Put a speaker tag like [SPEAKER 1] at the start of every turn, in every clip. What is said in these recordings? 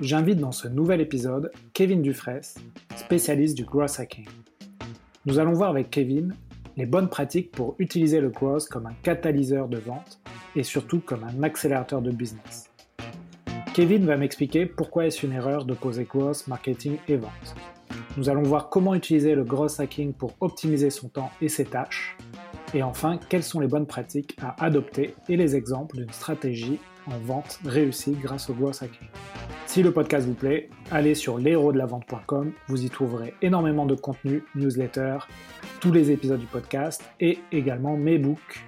[SPEAKER 1] j'invite dans ce nouvel épisode Kevin Dufresne, spécialiste du growth hacking. Nous allons voir avec Kevin les bonnes pratiques pour utiliser le growth comme un catalyseur de vente et surtout comme un accélérateur de business. Kevin va m'expliquer pourquoi est-ce une erreur de poser growth, marketing et vente. Nous allons voir comment utiliser le growth hacking pour optimiser son temps et ses tâches. Et enfin, quelles sont les bonnes pratiques à adopter et les exemples d'une stratégie en vente réussie grâce au growth hacking. Si le podcast vous plaît, allez sur l'héros-de-la-vente.com, vous y trouverez énormément de contenu, newsletter, tous les épisodes du podcast et également mes books,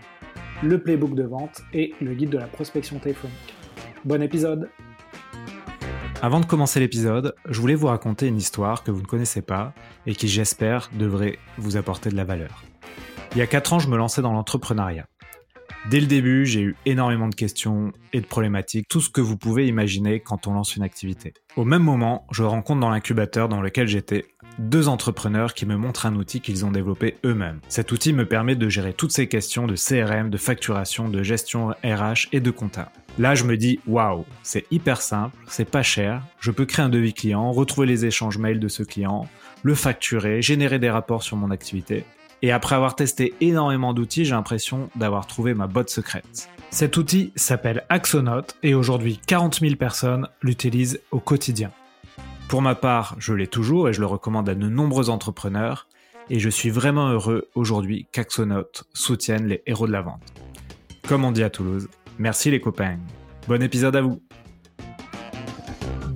[SPEAKER 1] le playbook de vente et le guide de la prospection téléphonique. Bon épisode
[SPEAKER 2] Avant de commencer l'épisode, je voulais vous raconter une histoire que vous ne connaissez pas et qui j'espère devrait vous apporter de la valeur. Il y a 4 ans, je me lançais dans l'entrepreneuriat. Dès le début, j'ai eu énormément de questions et de problématiques, tout ce que vous pouvez imaginer quand on lance une activité. Au même moment, je rencontre dans l'incubateur dans lequel j'étais deux entrepreneurs qui me montrent un outil qu'ils ont développé eux-mêmes. Cet outil me permet de gérer toutes ces questions de CRM, de facturation, de gestion RH et de compta. Là, je me dis, waouh, c'est hyper simple, c'est pas cher, je peux créer un devis client, retrouver les échanges mails de ce client, le facturer, générer des rapports sur mon activité. Et après avoir testé énormément d'outils, j'ai l'impression d'avoir trouvé ma botte secrète. Cet outil s'appelle Axonote et aujourd'hui 40 000 personnes l'utilisent au quotidien. Pour ma part, je l'ai toujours et je le recommande à de nombreux entrepreneurs et je suis vraiment heureux aujourd'hui qu'Axonote soutienne les héros de la vente. Comme on dit à Toulouse, merci les copains. Bon épisode à vous.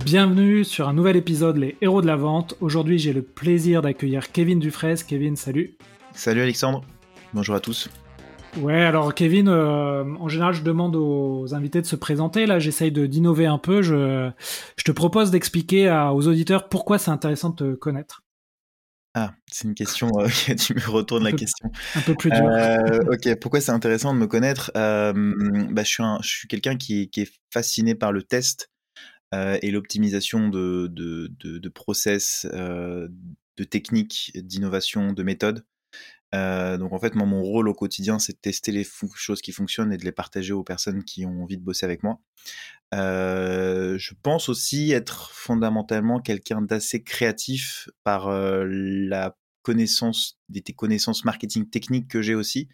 [SPEAKER 1] Bienvenue sur un nouvel épisode Les héros de la vente. Aujourd'hui, j'ai le plaisir d'accueillir Kevin Dufresne. Kevin, salut.
[SPEAKER 3] Salut Alexandre, bonjour à tous.
[SPEAKER 1] Ouais, alors Kevin, euh, en général, je demande aux invités de se présenter. Là, j'essaye d'innover un peu. Je, je, te propose d'expliquer aux auditeurs pourquoi c'est intéressant de te connaître.
[SPEAKER 3] Ah, c'est une question, euh, tu me retournes la question.
[SPEAKER 1] Un peu plus dur.
[SPEAKER 3] Euh, ok, pourquoi c'est intéressant de me connaître? Bah, Je suis, suis quelqu'un qui, qui, est fasciné par le test et l'optimisation de, de, de, de, process, de techniques, d'innovation, de méthodes. Euh, donc en fait, mon rôle au quotidien, c'est de tester les choses qui fonctionnent et de les partager aux personnes qui ont envie de bosser avec moi. Euh, je pense aussi être fondamentalement quelqu'un d'assez créatif par euh, la connaissance des connaissances marketing techniques que j'ai aussi.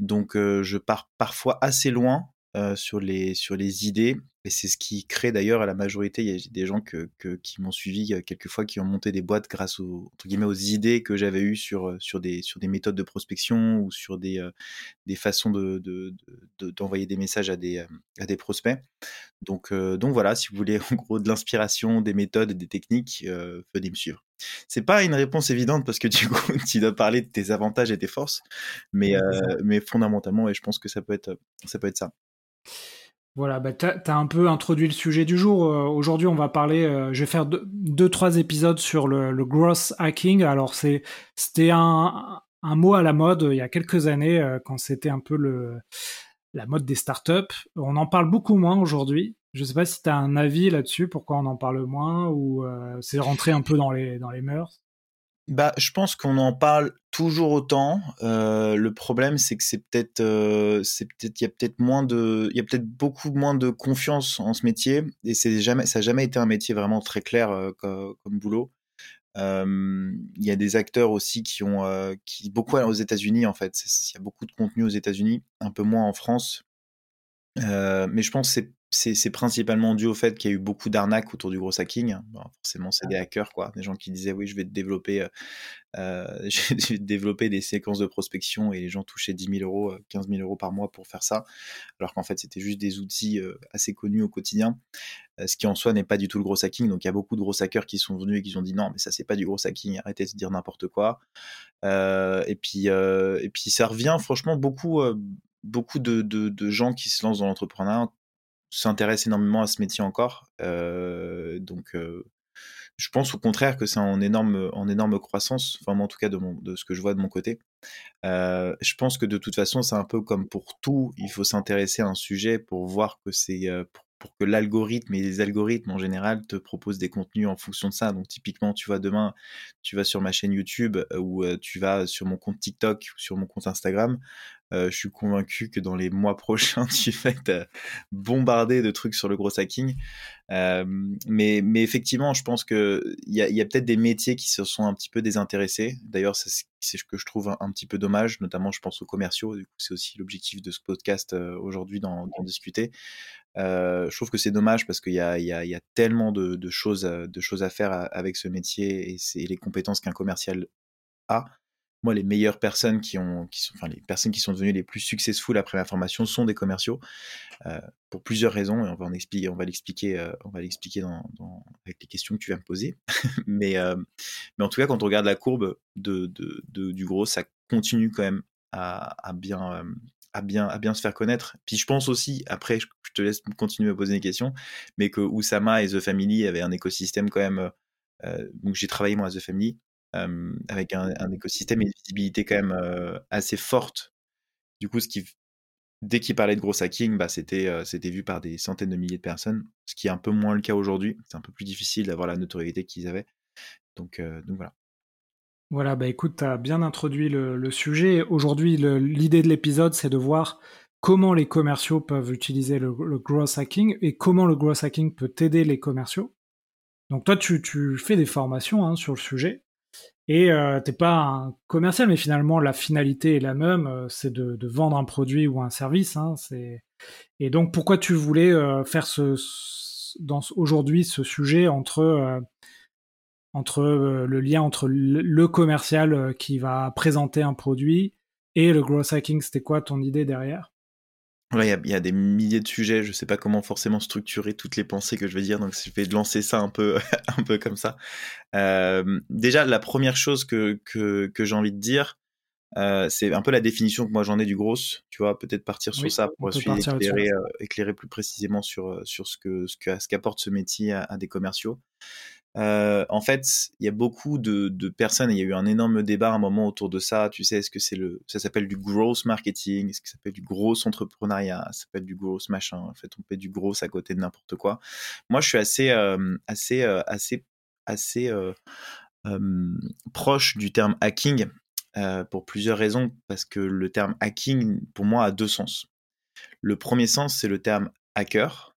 [SPEAKER 3] Donc je pars parfois assez loin sur les sur les idées et c'est ce qui crée d'ailleurs à la majorité, il y a des gens que, qui m'ont suivi quelquefois qui ont monté des boîtes grâce aux, entre guillemets, aux idées que j'avais eues sur, sur, des, sur des méthodes de prospection ou sur des, des façons d'envoyer de, de, des messages à des, à des prospects. Donc, donc voilà, si vous voulez en gros de l'inspiration, des méthodes et des techniques, venez me suivre. C'est pas une réponse évidente parce que du coup, tu dois parler de tes avantages et tes forces, mais, mais fondamentalement, et je pense que ça peut être ça. Peut être ça.
[SPEAKER 1] Voilà, bah tu un peu introduit le sujet du jour. Euh, aujourd'hui, on va parler, euh, je vais faire deux, trois épisodes sur le, growth hacking. Alors, c'était un, mot à la mode il y a quelques années, euh, quand c'était un peu la mode des startups. On en parle beaucoup moins aujourd'hui. Je ne sais pas si tu un avis là-dessus, pourquoi on en parle moins, ou c'est rentré un peu dans les, dans les mœurs
[SPEAKER 3] bah, je pense qu'on en parle toujours autant. Euh, le problème, c'est que c'est peut-être, euh, c'est peut-être, il y a peut-être moins de, il y a peut-être beaucoup moins de confiance en ce métier, et c'est jamais, ça n'a jamais été un métier vraiment très clair euh, comme, boulot. Il y a des acteurs aussi qui ont, qui beaucoup aux États-Unis en fait. Il y a beaucoup de contenu aux États-Unis, un peu moins en France. mais je pense que c'est c'est principalement dû au fait qu'il y a eu beaucoup d'arnaques autour du gros hacking. forcément, c'est des hackers, quoi. Des gens qui disaient oui, je vais te développer, euh, euh je vais développer des séquences de prospection et les gens touchaient 10 000 euros, 15 euh, 000 euros par mois pour faire ça. Alors qu'en fait, c'était juste des outils assez connus au quotidien. ce qui en soi n'est pas du tout le gros hacking. Donc il y a beaucoup de gros hackers qui sont venus et qui ont dit non, mais ça c'est pas du gros hacking, arrêtez de dire n'importe quoi. et puis et puis ça revient franchement beaucoup beaucoup de, de, de, gens qui se lancent dans l'entrepreneuriat s'intéresse énormément à ce métier encore. Euh, donc, euh, je pense au contraire que c'est en énorme, en énorme croissance, enfin, en tout cas de, ce que je vois de mon côté. Euh, je pense que de toute façon, c'est un peu comme pour tout, il faut s'intéresser à un sujet pour voir que c'est, pour, que l'algorithme et les algorithmes en général te proposent des contenus en fonction de ça. Donc typiquement, tu vois, demain, tu vas sur ma chaîne YouTube ou tu vas sur mon compte TikTok ou sur mon compte Instagram, je suis convaincu que dans les mois prochains, tu vas être bombardé de trucs sur le gros hacking. mais, effectivement, je pense qu'il y a, y a peut-être des métiers qui se sont un petit peu désintéressés. D'ailleurs, c'est ce que je trouve un, petit peu dommage, notamment je pense aux commerciaux. C'est aussi l'objectif de ce podcast aujourd'hui d'en discuter. Je trouve que c'est dommage parce qu'il y a, tellement de, de, choses, à faire avec ce métier et, les compétences qu'un commercial a moi, les meilleures personnes qui ont, qui sont, devenues les plus successful après ma formation sont des commerciaux, euh, pour plusieurs raisons, et on va l'expliquer, euh, avec les questions que tu vas me poser. mais, euh, en tout cas, quand on regarde la courbe du gros, ça continue quand même à, bien, à bien, se faire connaître. Puis je pense aussi, après, te laisse continuer à poser des questions, mais que Oussama et The Family avaient un écosystème quand même. donc j'ai travaillé moi à The Family, avec un, écosystème et une visibilité quand même assez forte. Du coup, ce qui, dès qu'il parlait de gros hacking, bah, c'était vu par des centaines de milliers de personnes, ce qui est un peu moins le cas aujourd'hui. C'est un peu plus difficile d'avoir la notoriété qu'ils avaient. Donc voilà.
[SPEAKER 1] Voilà, bah écoute, tu as bien introduit le, sujet. Aujourd'hui, l'idée de l'épisode, c'est de voir comment les commerciaux peuvent utiliser le, le growth hacking et comment le growth hacking peut aider les commerciaux. Donc toi, tu, fais des formations hein, sur le sujet. Et euh, t'es pas un commercial, mais finalement la finalité est la même, euh, c'est de, vendre un produit ou un service. Hein, et donc pourquoi tu voulais euh, faire aujourd'hui ce sujet entre entre le lien entre le, commercial qui va présenter un produit et le growth hacking, c'était quoi ton idée derrière?
[SPEAKER 3] Il y, a des milliers de sujets, je ne sais pas comment forcément structurer toutes les pensées que je vais dire, donc je vais lancer ça un peu, un peu comme ça. Euh, déjà, la première chose que, que, que j'ai envie de dire, euh, c'est un peu la définition que moi j'en ai du gros, tu vois, peut-être partir sur ça pour ensuite éclairer, euh, éclairer, plus précisément sur, sur ce que ce qu'apporte ce, métier à, des commerciaux. Euh, en fait, il y a beaucoup de, personnes, il y a eu un énorme débat à un moment autour de ça. Tu sais, est-ce que c'est le, ça s'appelle du gross marketing, est-ce que ça s'appelle du gros entrepreneuriat, ça s'appelle du gros machin? En fait, on fait du gros à côté de n'importe quoi. Moi, je suis assez, euh, assez, euh, assez, assez proche du terme hacking pour plusieurs raisons, parce que le terme hacking, pour moi, a deux sens. Le premier sens, c'est le terme hacker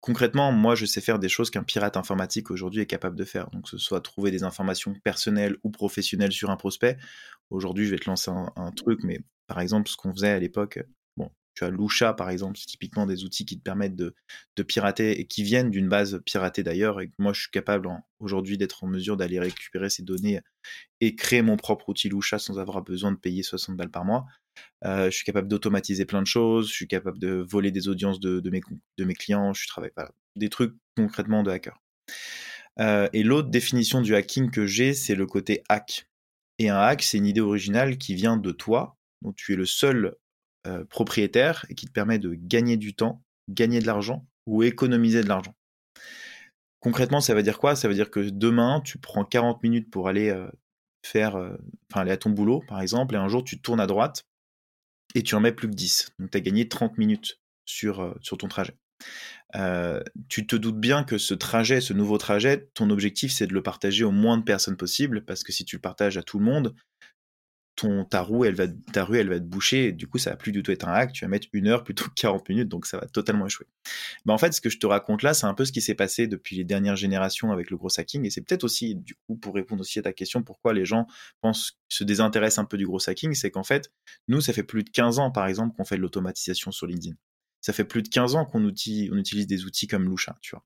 [SPEAKER 3] concrètement, moi, je sais faire des choses qu'un pirate informatique aujourd'hui est capable de faire. Donc, ce soit trouver des informations personnelles ou professionnelles sur un prospect. Aujourd'hui, je vais te lancer un, truc, mais par exemple, ce qu'on faisait à l'époque, tu as Lusha, par exemple, c'est typiquement des outils qui te permettent de, pirater et qui viennent d'une base piratée d'ailleurs. Et moi, je suis capable aujourd'hui d'être en mesure d'aller récupérer ces données et créer mon propre outil Lusha sans avoir besoin de payer 60 balles par mois. Euh, je suis capable d'automatiser plein de choses, je suis capable de voler des audiences de, mes, clients, je travaille voilà, des trucs concrètement de hacker. Euh, et l'autre définition du hacking que j'ai, c'est le côté hack. Et un hack, c'est une idée originale qui vient de toi, dont tu es le seul euh, propriétaire et qui te permet de gagner du temps, gagner de l'argent ou économiser de l'argent. Concrètement, ça veut dire quoi? Ça veut dire que demain, tu prends 40 minutes pour aller faire, enfin aller à ton boulot, par exemple, et un jour tu tournes à droite et tu en mets plus que 10. Donc tu as gagné 30 minutes sur, euh, sur ton trajet. Euh, tu te doutes bien que ce trajet, ce nouveau trajet, ton objectif c'est de le partager au moins de personnes possible, parce que si tu le partages à tout le monde, ton, ta, roue, elle va, ta rue, elle va être bouchée. du coup, ça va plus du tout être un hack. Tu vas mettre une heure plutôt que 40 minutes, donc ça va totalement échouer. Mais en fait, ce que je te raconte là, c'est un peu ce qui s'est passé depuis les dernières générations avec le gros hacking. Et c'est peut-être aussi, du coup, pour répondre aussi à ta question, pourquoi les gens pensent, se désintéressent un peu du gros hacking, c'est qu'en fait, nous, ça fait plus de 15 ans, par exemple, qu'on fait de l'automatisation sur LinkedIn. Ça fait plus de 15 ans qu'on utilise, on utilise des outils comme Lusha, tu vois.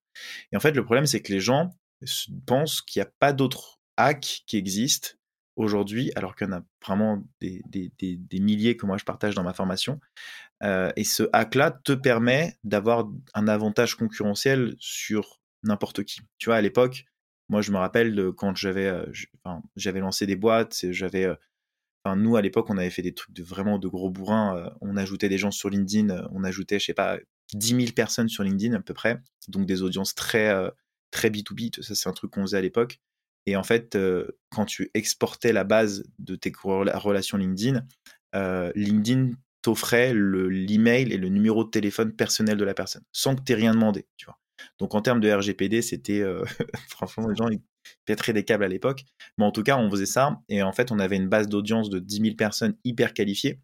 [SPEAKER 3] Et en fait, le problème, c'est que les gens pensent qu'il n'y a pas d'autres hacks qui existent aujourd'hui, alors qu'il y en a vraiment des, milliers que moi je partage dans ma formation. Euh, et ce hack-là te permet d'avoir un avantage concurrentiel sur n'importe qui. Tu vois, à l'époque, moi je me rappelle de quand j'avais euh, j'avais lancé des boîtes, j'avais euh, nous, à l'époque, on avait fait des trucs de vraiment de gros bourrins. on ajoutait des gens sur LinkedIn. On ajoutait, je sais pas, 10 000 personnes sur LinkedIn à peu près. Donc des audiences très, très B2B. Ça, c'est un truc qu'on faisait à l'époque. Et en fait, euh, quand tu exportais la base de tes relations LinkedIn, euh, LinkedIn t'offrait l'email et le numéro de téléphone personnel de la personne, sans que tu aies rien demandé, tu vois. Donc en termes de RGPD, c'était euh, franchement les gens ils pèteraient des câbles à l'époque, mais en tout cas on faisait ça et en fait on avait une base d'audience de 10 000 personnes hyper qualifiées.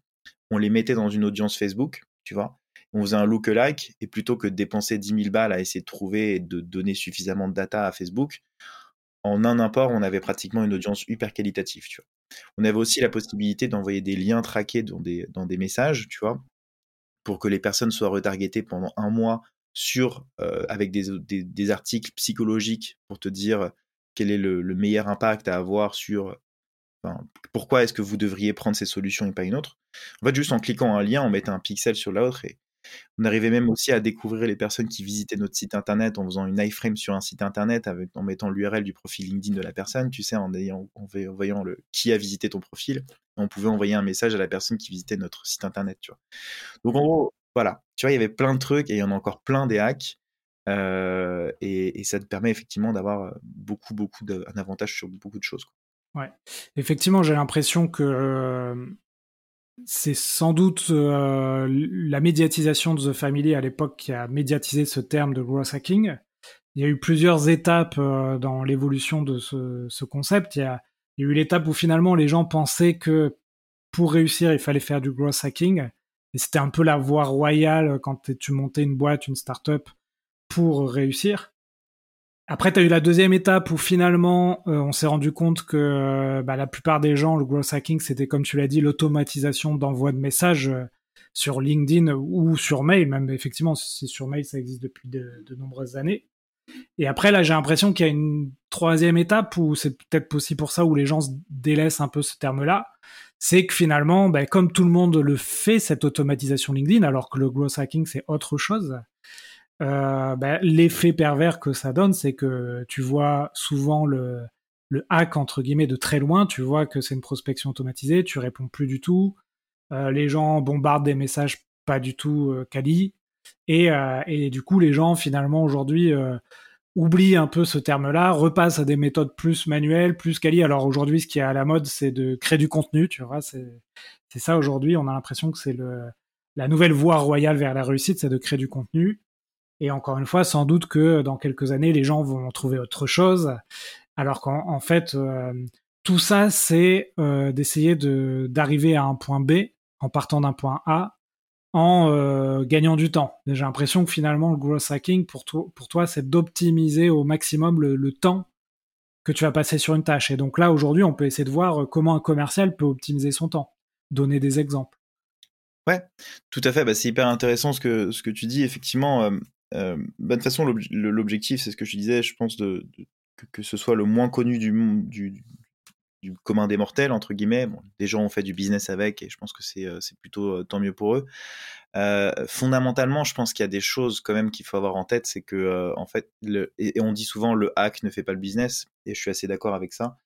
[SPEAKER 3] On les mettait dans une audience Facebook, tu vois. On faisait un look-alike et plutôt que de dépenser 10 000 balles à essayer de trouver et de donner suffisamment de data à Facebook, en un import, on avait pratiquement une audience hyper qualitative. On avait aussi la possibilité d'envoyer des liens traqués dans des, messages, tu vois, pour que les personnes soient retargetées pendant un mois sur, euh, avec des, des, articles psychologiques pour te dire quel est le, meilleur impact à avoir sur pourquoi est-ce que vous devriez prendre ces solutions et pas une autre. En fait, juste en cliquant un lien, on mettait un pixel sur l'autre et on arrivait même aussi à découvrir les personnes qui visitaient notre site internet en faisant une iframe sur un site internet, en mettant l'URL du profil LinkedIn de la personne, tu sais, en, ayant, voyant qui a visité ton profil. On pouvait envoyer un message à la personne qui visitait notre site internet, tu vois. Donc en gros, voilà, tu vois, il y avait plein de trucs et il y en a encore plein des hacks. Euh, et, ça te permet effectivement d'avoir euh, beaucoup, beaucoup d'un avantage sur beaucoup de choses.
[SPEAKER 1] Ouais, effectivement, j'ai l'impression que euh, c'est sans doute euh, la médiatisation de The Family à l'époque qui a médiatisé ce terme de growth hacking. Il y a eu plusieurs étapes euh, dans l'évolution de ce, concept. Il y, a, eu l'étape où finalement les gens pensaient que pour réussir, il fallait faire du growth hacking. Et c'était un peu la voie royale quand tu montais une boîte, une start-up pour réussir. Après, tu as eu la deuxième étape où finalement, euh, on s'est rendu compte que euh, bah, la plupart des gens, le growth hacking, c'était comme tu l'as dit, l'automatisation d'envoi de messages euh, sur LinkedIn ou sur mail, même effectivement, si sur mail, ça existe depuis de, nombreuses années. Et après, là, j'ai l'impression qu'il y a une troisième étape où c'est peut-être aussi pour ça où les gens se délaissent un peu ce terme-là. C'est que finalement, bah, comme tout le monde le fait, cette automatisation LinkedIn, alors que le growth hacking, c'est autre chose, euh, ben, l'effet pervers que ça donne, c'est que tu vois souvent le, le hack entre guillemets de très loin, tu vois que c'est une prospection automatisée, tu réponds plus du tout, euh, les gens bombardent des messages pas du tout euh, quali, et, euh, et, du coup les gens finalement aujourd'hui euh, oublient un peu ce terme-là, repassent à des méthodes plus manuelles, plus quali. Alors aujourd'hui, ce qui est à la mode, c'est de créer du contenu, tu vois, c'est ça aujourd'hui. On a l'impression que c'est le la nouvelle voie royale vers la réussite, c'est de créer du contenu. Et encore une fois, sans doute que dans quelques années, les gens vont trouver autre chose. Alors qu'en fait, euh, tout ça, c'est euh, d'essayer de, d'arriver à un point B en partant d'un point A en euh, gagnant du temps. J'ai l'impression que finalement, le growth hacking, pour, toi, c'est d'optimiser au maximum le, le, temps que tu vas passer sur une tâche. Et donc là, aujourd'hui, on peut essayer de voir comment un commercial peut optimiser son temps. Donner des exemples.
[SPEAKER 3] Ouais, tout à fait. Bah, c'est hyper intéressant ce que, ce que tu dis. Effectivement, euh, bah, de toute façon, l'objectif, c'est ce que je disais, je pense, de, que, ce soit le moins connu du, du, commun des mortels, entre guillemets. Bon, des gens ont fait du business avec et je pense que c'est euh, plutôt euh, tant mieux pour eux. Fondamentalement, je pense qu'il y a des choses quand même qu'il faut avoir en tête, c'est que en fait, le, et, on dit souvent le hack ne fait pas le business, et je suis assez d'accord avec ça.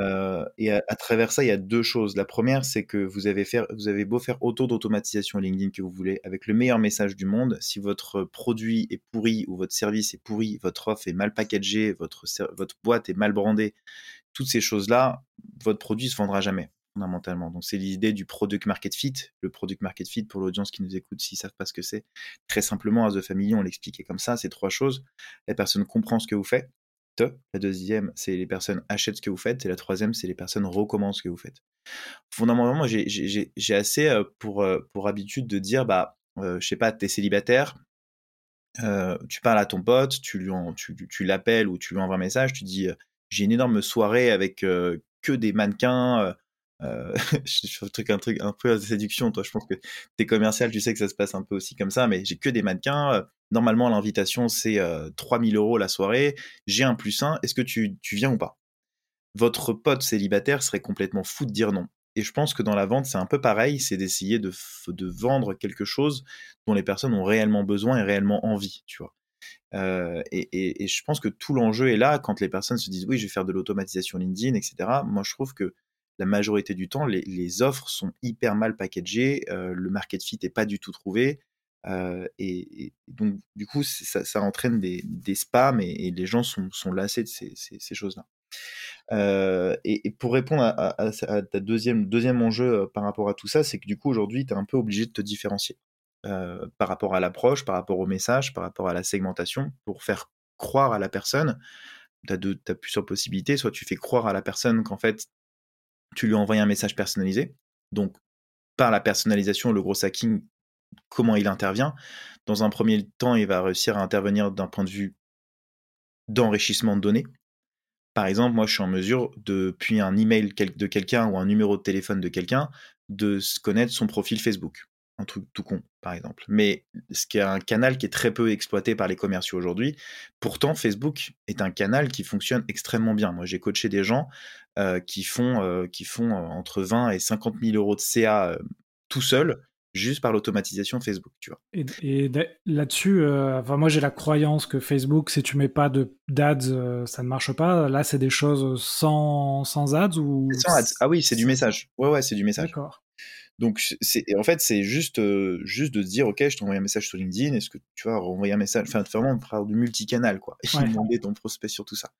[SPEAKER 3] Euh, et à, travers ça, il y a deux choses. La première, c'est que vous avez, beau faire autant d'automatisation LinkedIn que vous voulez, avec le meilleur message du monde, si votre produit est pourri ou votre service est pourri, votre offre est mal packagée, votre, boîte est mal brandée, toutes ces choses-là, votre produit se vendra jamais fondamentalement. Donc c'est l'idée du product market fit. Le product market fit pour l'audience qui nous écoute s'ils savent pas ce que c'est. Très simplement à The Family, on l'expliquait comme ça, c'est trois choses. La personne comprend ce que vous faites, la deuxième, c'est les personnes achètent ce que vous faites. Et la troisième, c'est les personnes recommandent ce que vous faites. Fondamentalement, j'ai assez euh, pour, euh, pour habitude de dire, bah, euh, je sais pas, tu es célibataire, tu parles à ton pote, tu, lui tu, tu l'appelles ou tu lui envoies un message, tu dis, j'ai une énorme soirée avec que des mannequins. je fais un truc, un peu de séduction, toi. Je pense que t'es commercial, tu sais que ça se passe un peu aussi comme ça, mais j'ai que des mannequins. Normalement, l'invitation, c'est 3000 euros la soirée. J'ai un plus un. Est-ce que tu, viens ou pas? Votre pote célibataire serait complètement fou de dire non. Et je pense que dans la vente, c'est un peu pareil. C'est d'essayer de, vendre quelque chose dont les personnes ont réellement besoin et réellement envie, tu vois. et, je pense que tout l'enjeu est là quand les personnes se disent oui, je vais faire de l'automatisation LinkedIn, etc. Moi, je trouve que la majorité du temps, les, offres sont hyper mal packagées, le market fit n'est pas du tout trouvé, euh, et, donc, du coup, ça, entraîne des, spams et, les gens sont, lassés de ces, choses-là. et, pour répondre à, ta deuxième, deuxième enjeu par rapport à tout ça, c'est que du coup, aujourd'hui, tu es un peu obligé de te différencier. par rapport à l'approche, par rapport au message, par rapport à la segmentation, pour faire croire à la personne, tu as, as, plusieurs possibilités. Soit tu fais croire à la personne qu'en fait, tu lui envoies un message personnalisé. Donc, par la personnalisation, le gros hacking, comment il intervient Dans un premier temps, il va réussir à intervenir d'un point de vue d'enrichissement de données. Par exemple, moi, je suis en mesure, depuis un email de quelqu'un ou un numéro de téléphone de quelqu'un, de connaître son profil Facebook un truc tout con, par exemple. Mais ce qui est un canal qui est très peu exploité par les commerciaux aujourd'hui. Pourtant, Facebook est un canal qui fonctionne extrêmement bien. Moi, j'ai coaché des gens euh, qui font, euh, qui font euh, entre 20 et 50 000 euros de CA tout seuls juste par l'automatisation Facebook, tu vois.
[SPEAKER 1] Et, là-dessus, enfin moi j'ai la croyance que Facebook, si tu mets pas de d'ads, ça ne marche pas. Là, c'est des choses sans, sans ads ou
[SPEAKER 3] sans ads. Ah oui, c'est du message. Ouais ouais, c'est du message.
[SPEAKER 1] D'accord.
[SPEAKER 3] Donc, c'est, en fait, c'est juste, euh, juste de se dire, OK, je t'envoie un message sur LinkedIn, est-ce que tu vas renvoyer un message Enfin, vraiment faire du multicanal, quoi. Et demander ton prospect sur tout ça.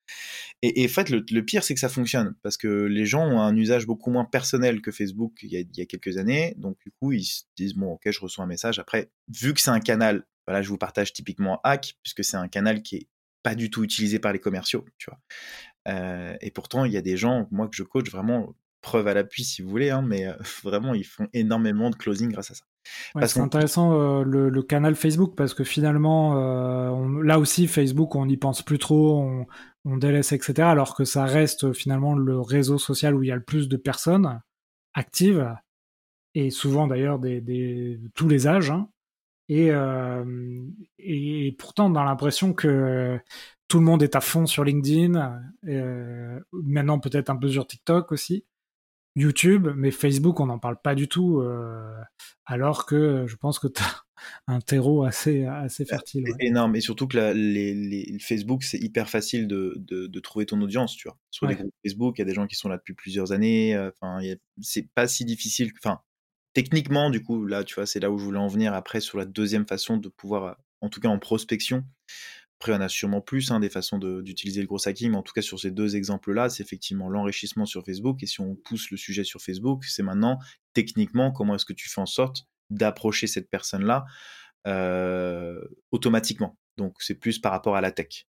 [SPEAKER 3] Et, en fait, le, pire, c'est que ça fonctionne, parce que les gens ont un usage beaucoup moins personnel que Facebook il y a, il y a quelques années. Donc, du coup, ils se disent, bon, OK, je reçois un message. Après, vu que c'est un canal, voilà, je vous partage typiquement Hack, puisque c'est un canal qui est pas du tout utilisé par les commerciaux, tu vois. Euh, et pourtant, il y a des gens, moi que je coach, vraiment preuve à l'appui si vous voulez, hein, mais vraiment ils font énormément de closing grâce à ça.
[SPEAKER 1] c'est intéressant le, canal Facebook parce que finalement, là aussi Facebook, on n'y pense plus trop, on, on, délaisse, etc. Alors que ça reste finalement le réseau social où il y a le plus de personnes actives et souvent d'ailleurs des, des, tous les âges. Hein. Et, et, pourtant, on a l'impression que tout le monde est à fond sur LinkedIn, maintenant peut-être un peu sur TikTok aussi. YouTube, mais Facebook, on n'en parle pas du tout, euh, alors que je pense que tu as un terreau assez, assez bah, fertile.
[SPEAKER 3] Énorme, et surtout que les, Facebook, c'est hyper facile de, de, trouver ton audience, tu vois. Sur les groupes Facebook, il y a des gens qui sont là depuis plusieurs années, euh, enfin, c'est pas si difficile, enfin, techniquement, du coup, là, tu vois, c'est là où je voulais en venir après sur la deuxième façon de pouvoir, en tout cas en prospection, après, on a sûrement plus hein, des façons d'utiliser le gros hacking, mais en tout cas sur ces deux exemples-là, c'est effectivement l'enrichissement sur Facebook. Et si on pousse le sujet sur Facebook, c'est maintenant techniquement comment est-ce que tu fais en sorte d'approcher cette personne-là euh, automatiquement. Donc c'est plus par rapport à la tech.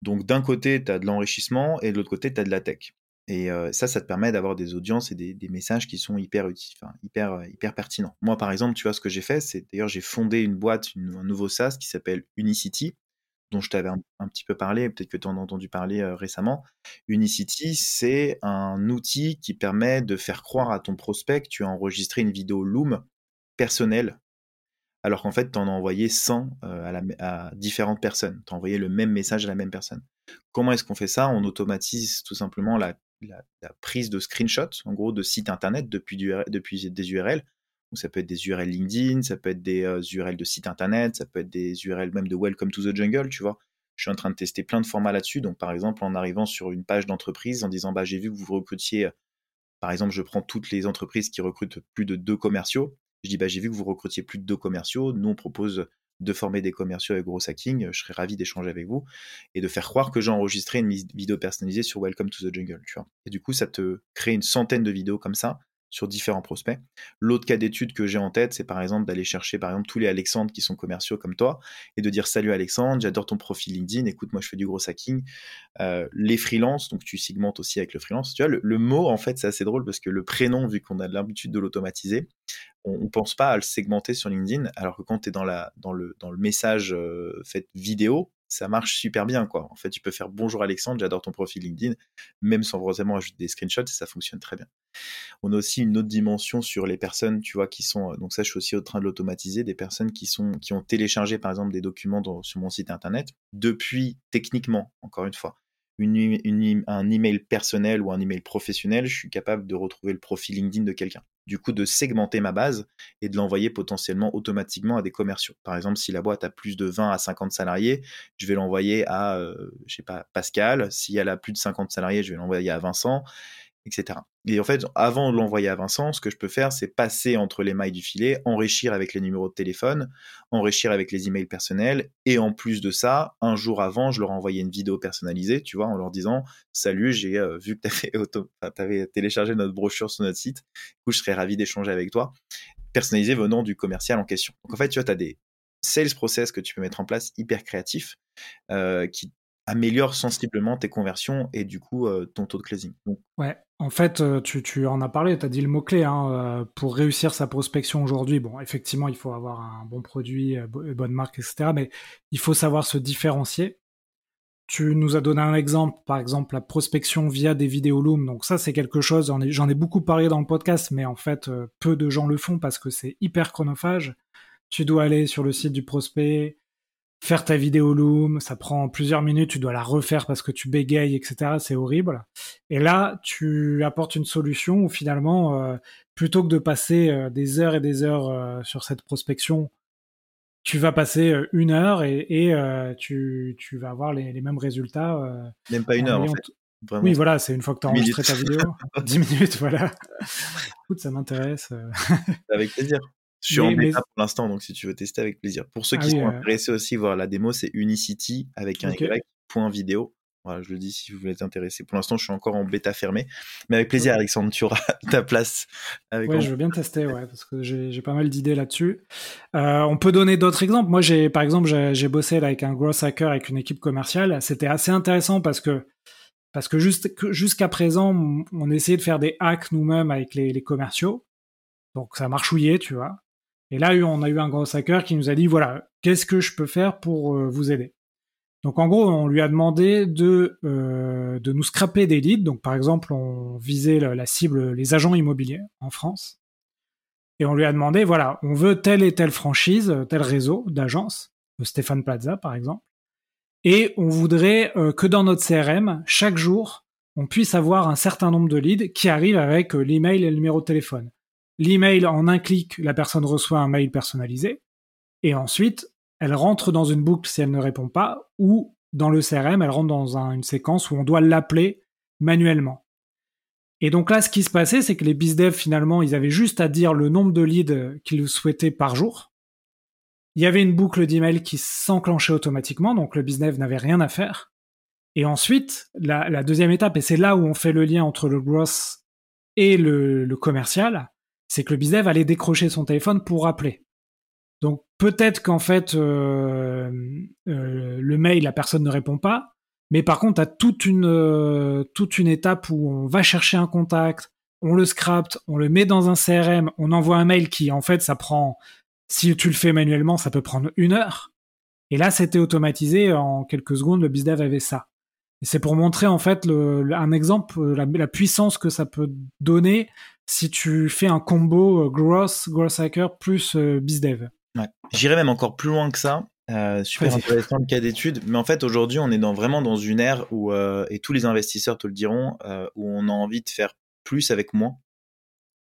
[SPEAKER 3] Donc d'un côté, tu as de l'enrichissement et de l'autre côté, tu as de la tech. Et euh, ça, ça te permet d'avoir des audiences et des, messages qui sont hyper utiles, hyper, hyper pertinents. Moi, par exemple, tu vois, ce que j'ai fait, c'est d'ailleurs, j'ai fondé une boîte, un nouveau SaaS qui s'appelle Unicity, dont je t'avais un, petit peu parlé, peut-être que tu en as entendu parler récemment. Unicity, c'est un outil qui permet de faire croire à ton prospect que tu as enregistré une vidéo Loom personnelle, alors qu'en fait, tu en as envoyé 100 à, différentes personnes. Tu as envoyé le même message à la même personne. Comment est-ce qu'on fait ça? On automatise tout simplement la, prise de screenshot, en gros, de sites internet depuis, depuis des URL ça peut être des URL LinkedIn, ça peut être des URL euh, de site internet, ça peut être des URL même de Welcome to the Jungle, tu vois. Je suis en train de tester plein de formats là-dessus. Donc, par exemple, en arrivant sur une page d'entreprise, en disant, bah, j'ai vu que vous recrutiez, par exemple, je prends toutes les entreprises qui recrutent plus de deux commerciaux. Je dis, bah, j'ai vu que vous recrutiez plus de deux commerciaux. Nous, on propose de former des commerciaux avec gros hacking. Je serais ravi d'échanger avec vous et de faire croire que j'ai enregistré une vidéo personnalisée sur Welcome to the Jungle. Et du coup, ça te crée une centaine de vidéos comme ça sur différents prospects. L'autre cas d'étude que j'ai en tête, c'est par exemple d'aller chercher par exemple tous les Alexandres qui sont commerciaux comme toi et de dire salut Alexandre, j'adore ton profil LinkedIn, écoute moi je fais du gros hacking. Euh, les freelances, donc tu segmentes aussi avec le freelance. Tu vois, le, mot en fait c'est assez drôle parce que le prénom, vu qu'on a l'habitude de l'automatiser, on ne pense pas à le segmenter sur LinkedIn, alors que quand tu es dans, la, dans, le, dans le message euh, fait vidéo, ça marche super bien quoi. En fait, tu peux faire bonjour Alexandre, j'adore ton profil LinkedIn, même sans vraiment ajouter des screenshots, ça fonctionne très bien. On a aussi une autre dimension sur les personnes, tu vois, qui sont donc ça je suis aussi en train de l'automatiser, des personnes qui sont qui ont téléchargé par exemple des documents sur mon site internet depuis techniquement, encore une fois, une, un email personnel ou un email professionnel, je suis capable de retrouver le profil LinkedIn de quelqu'un. Du coup, de segmenter ma base et de l'envoyer potentiellement automatiquement à des commerciaux. Par exemple, si la boîte a plus de 20 à 50 salariés, je vais l'envoyer à, euh, je sais pas, Pascal. Si elle a plus de 50 salariés, je vais l'envoyer à Vincent. Etc. Et en fait, avant de l'envoyer à Vincent, ce que je peux faire, c'est passer entre les mailles du filet, enrichir avec les numéros de téléphone, enrichir avec les emails personnels, et en plus de ça, un jour avant, je leur envoyais une vidéo personnalisée, tu vois, en leur disant Salut, j'ai euh, vu que tu avais, téléchargé notre brochure sur notre site, du coup, je serais ravi d'échanger avec toi, personnalisé venant du commercial en question. Donc en fait, tu vois, tu as des sales process que tu peux mettre en place hyper créatifs euh, qui améliore sensiblement tes conversions et du coup euh, ton taux de closing.
[SPEAKER 1] Ouais, en fait, euh, tu, en as parlé, tu as dit le mot-clé. Hein, euh, pour réussir sa prospection aujourd'hui, bon, effectivement, il faut avoir un bon produit, bonne marque, etc. Mais il faut savoir se différencier. Tu nous as donné un exemple, par exemple la prospection via des vidéos Loom. Donc ça, c'est quelque chose, j'en ai, beaucoup parlé dans le podcast, mais en fait, peu de gens le font parce que c'est hyper chronophage. Tu dois aller sur le site du prospect, faire ta vidéo Loom, ça prend plusieurs minutes, tu dois la refaire parce que tu bégayes, etc. C'est horrible. Et là, tu apportes une solution où finalement, euh, plutôt que de passer euh, des heures et des heures euh, sur cette prospection, tu vas passer une heure et, tu, tu, vas avoir les, mêmes résultats.
[SPEAKER 3] Même pas une heure, en fait.
[SPEAKER 1] Oui, voilà, c'est une fois que tu as enregistré ta vidéo. 10 minutes, voilà. Écoute, ça m'intéresse.
[SPEAKER 3] Avec plaisir. Je suis en bêta pour l'instant, donc si tu veux tester avec plaisir. Pour ceux ah qui sont intéressés aussi, voir la démo, c'est Unicity avec un Y, point vidéo. Voilà, je le dis si vous voulez être intéressé. Pour l'instant, je suis encore en bêta fermée. Mais avec plaisir, Alexandre, tu auras ta place.
[SPEAKER 1] Avec ouais, je veux bien tester, ouais, parce que j'ai pas mal d'idées là-dessus. Euh, on peut donner d'autres exemples. Moi, j'ai, par exemple, j'ai bossé avec un gros hacker avec une équipe commerciale. C'était assez intéressant parce que parce que jusqu'à présent, on essayait de faire des hacks nous-mêmes avec les, les, commerciaux. Donc ça marchouillait, tu vois. Et là, on a eu un gros hacker qui nous a dit, voilà, qu'est-ce que je peux faire pour euh, vous aider? Donc en gros, on lui a demandé de, euh, de nous scraper des leads. Donc par exemple, on visait la, cible les agents immobiliers en France. Et on lui a demandé, voilà, on veut telle et telle franchise, tel réseau d'agences, Stéphane Plaza par exemple. Et on voudrait euh, que dans notre CRM, chaque jour, on puisse avoir un certain nombre de leads qui arrivent avec l'email et le numéro de téléphone. L'email, en un clic, la personne reçoit un mail personnalisé. Et ensuite, elle rentre dans une boucle si elle ne répond pas, ou dans le CRM, elle rentre dans une séquence où on doit l'appeler manuellement. Et donc là, ce qui se passait, c'est que les BizDev, finalement, ils avaient juste à dire le nombre de leads qu'ils souhaitaient par jour. Il y avait une boucle d'email qui s'enclenchait automatiquement, donc le BizDev n'avait rien à faire. Et ensuite, la, deuxième étape, et c'est là où on fait le lien entre le growth et le commercial, c'est que le bizdev allait décrocher son téléphone pour appeler. Donc peut-être qu'en fait euh, euh, le mail la personne ne répond pas, mais par contre tu toute une euh, toute une étape où on va chercher un contact, on le scrape, on le met dans un CRM, on envoie un mail qui en fait ça prend si tu le fais manuellement ça peut prendre une heure. Et là c'était automatisé en quelques secondes le bizdev avait ça. C'est pour montrer en fait un exemple la puissance que ça peut donner si tu fais un combo euh, Gross, Gross Hacker plus euh, BizDev.
[SPEAKER 3] Ouais. J'irais même encore plus loin que ça. Euh, super intéressant le cas d'étude, mais en fait aujourd'hui on est dans, vraiment dans une ère où, euh, et tous les investisseurs te le diront, où on a envie de faire plus avec moins.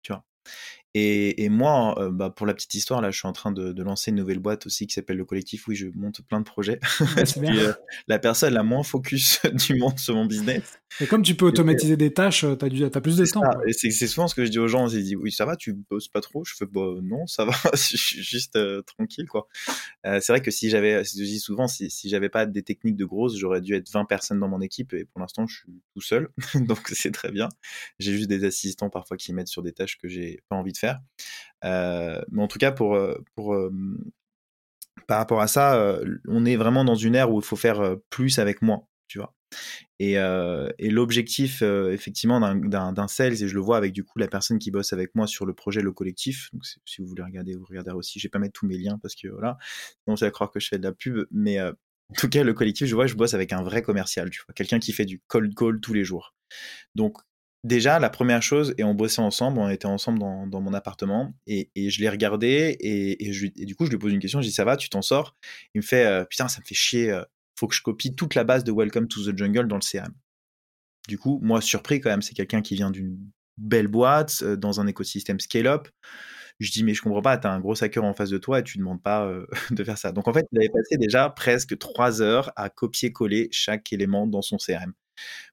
[SPEAKER 3] Tu vois. Et, et moi, euh, bah, pour la petite histoire, là, je suis en train de, de, lancer une nouvelle boîte aussi qui s'appelle le collectif. Oui, je monte plein de projets. euh, la personne la moins focus du monde sur mon business.
[SPEAKER 1] Et comme tu peux automatiser des tâches, tu as, as, plus de temps.
[SPEAKER 3] C'est souvent ce que je dis aux gens. Ils disent oui, ça va, tu bosses pas trop. Je fais bah, non, ça va, je suis juste euh, tranquille quoi. Euh, c'est vrai que si j'avais, je dis souvent, si, si j'avais pas des techniques de grosses, j'aurais dû être 20 personnes dans mon équipe et pour l'instant, je suis tout seul, donc c'est très bien. J'ai juste des assistants parfois qui m'aident sur des tâches que j'ai pas envie de Euh, mais en tout cas, pour, euh, par rapport à ça, on est vraiment dans une ère où il faut faire plus avec moins, tu vois? Et, l'objectif, effectivement, d'un sales, et je le vois avec du coup la personne qui bosse avec moi sur le projet Le Collectif, donc si vous voulez regarder, vous regarderez aussi, je vais pas mettre tous mes liens parce que voilà, sinon vous allez croire que je fais de la pub, mais en tout cas, le collectif, je vois, je bosse avec un vrai commercial, tu vois, quelqu'un qui fait du cold call tous les jours. Donc, déjà, la première chose, et on bossait ensemble, on était ensemble dans, mon appartement, et, je l'ai regardé, et, je, du coup, je lui pose une question, je dis, ça va, tu t'en sors? Il me fait, euh, putain, ça me fait chier, euh, faut que je copie toute la base de Welcome to the Jungle dans le CRM. Du coup, moi, surpris quand même, c'est quelqu'un qui vient d'une belle boîte, euh, dans un écosystème scale-up. Je dis, mais je comprends pas, t'as un gros hacker en face de toi et tu demandes pas euh, de faire ça. Donc en fait, il avait passé déjà presque trois heures à copier-coller chaque élément dans son CRM.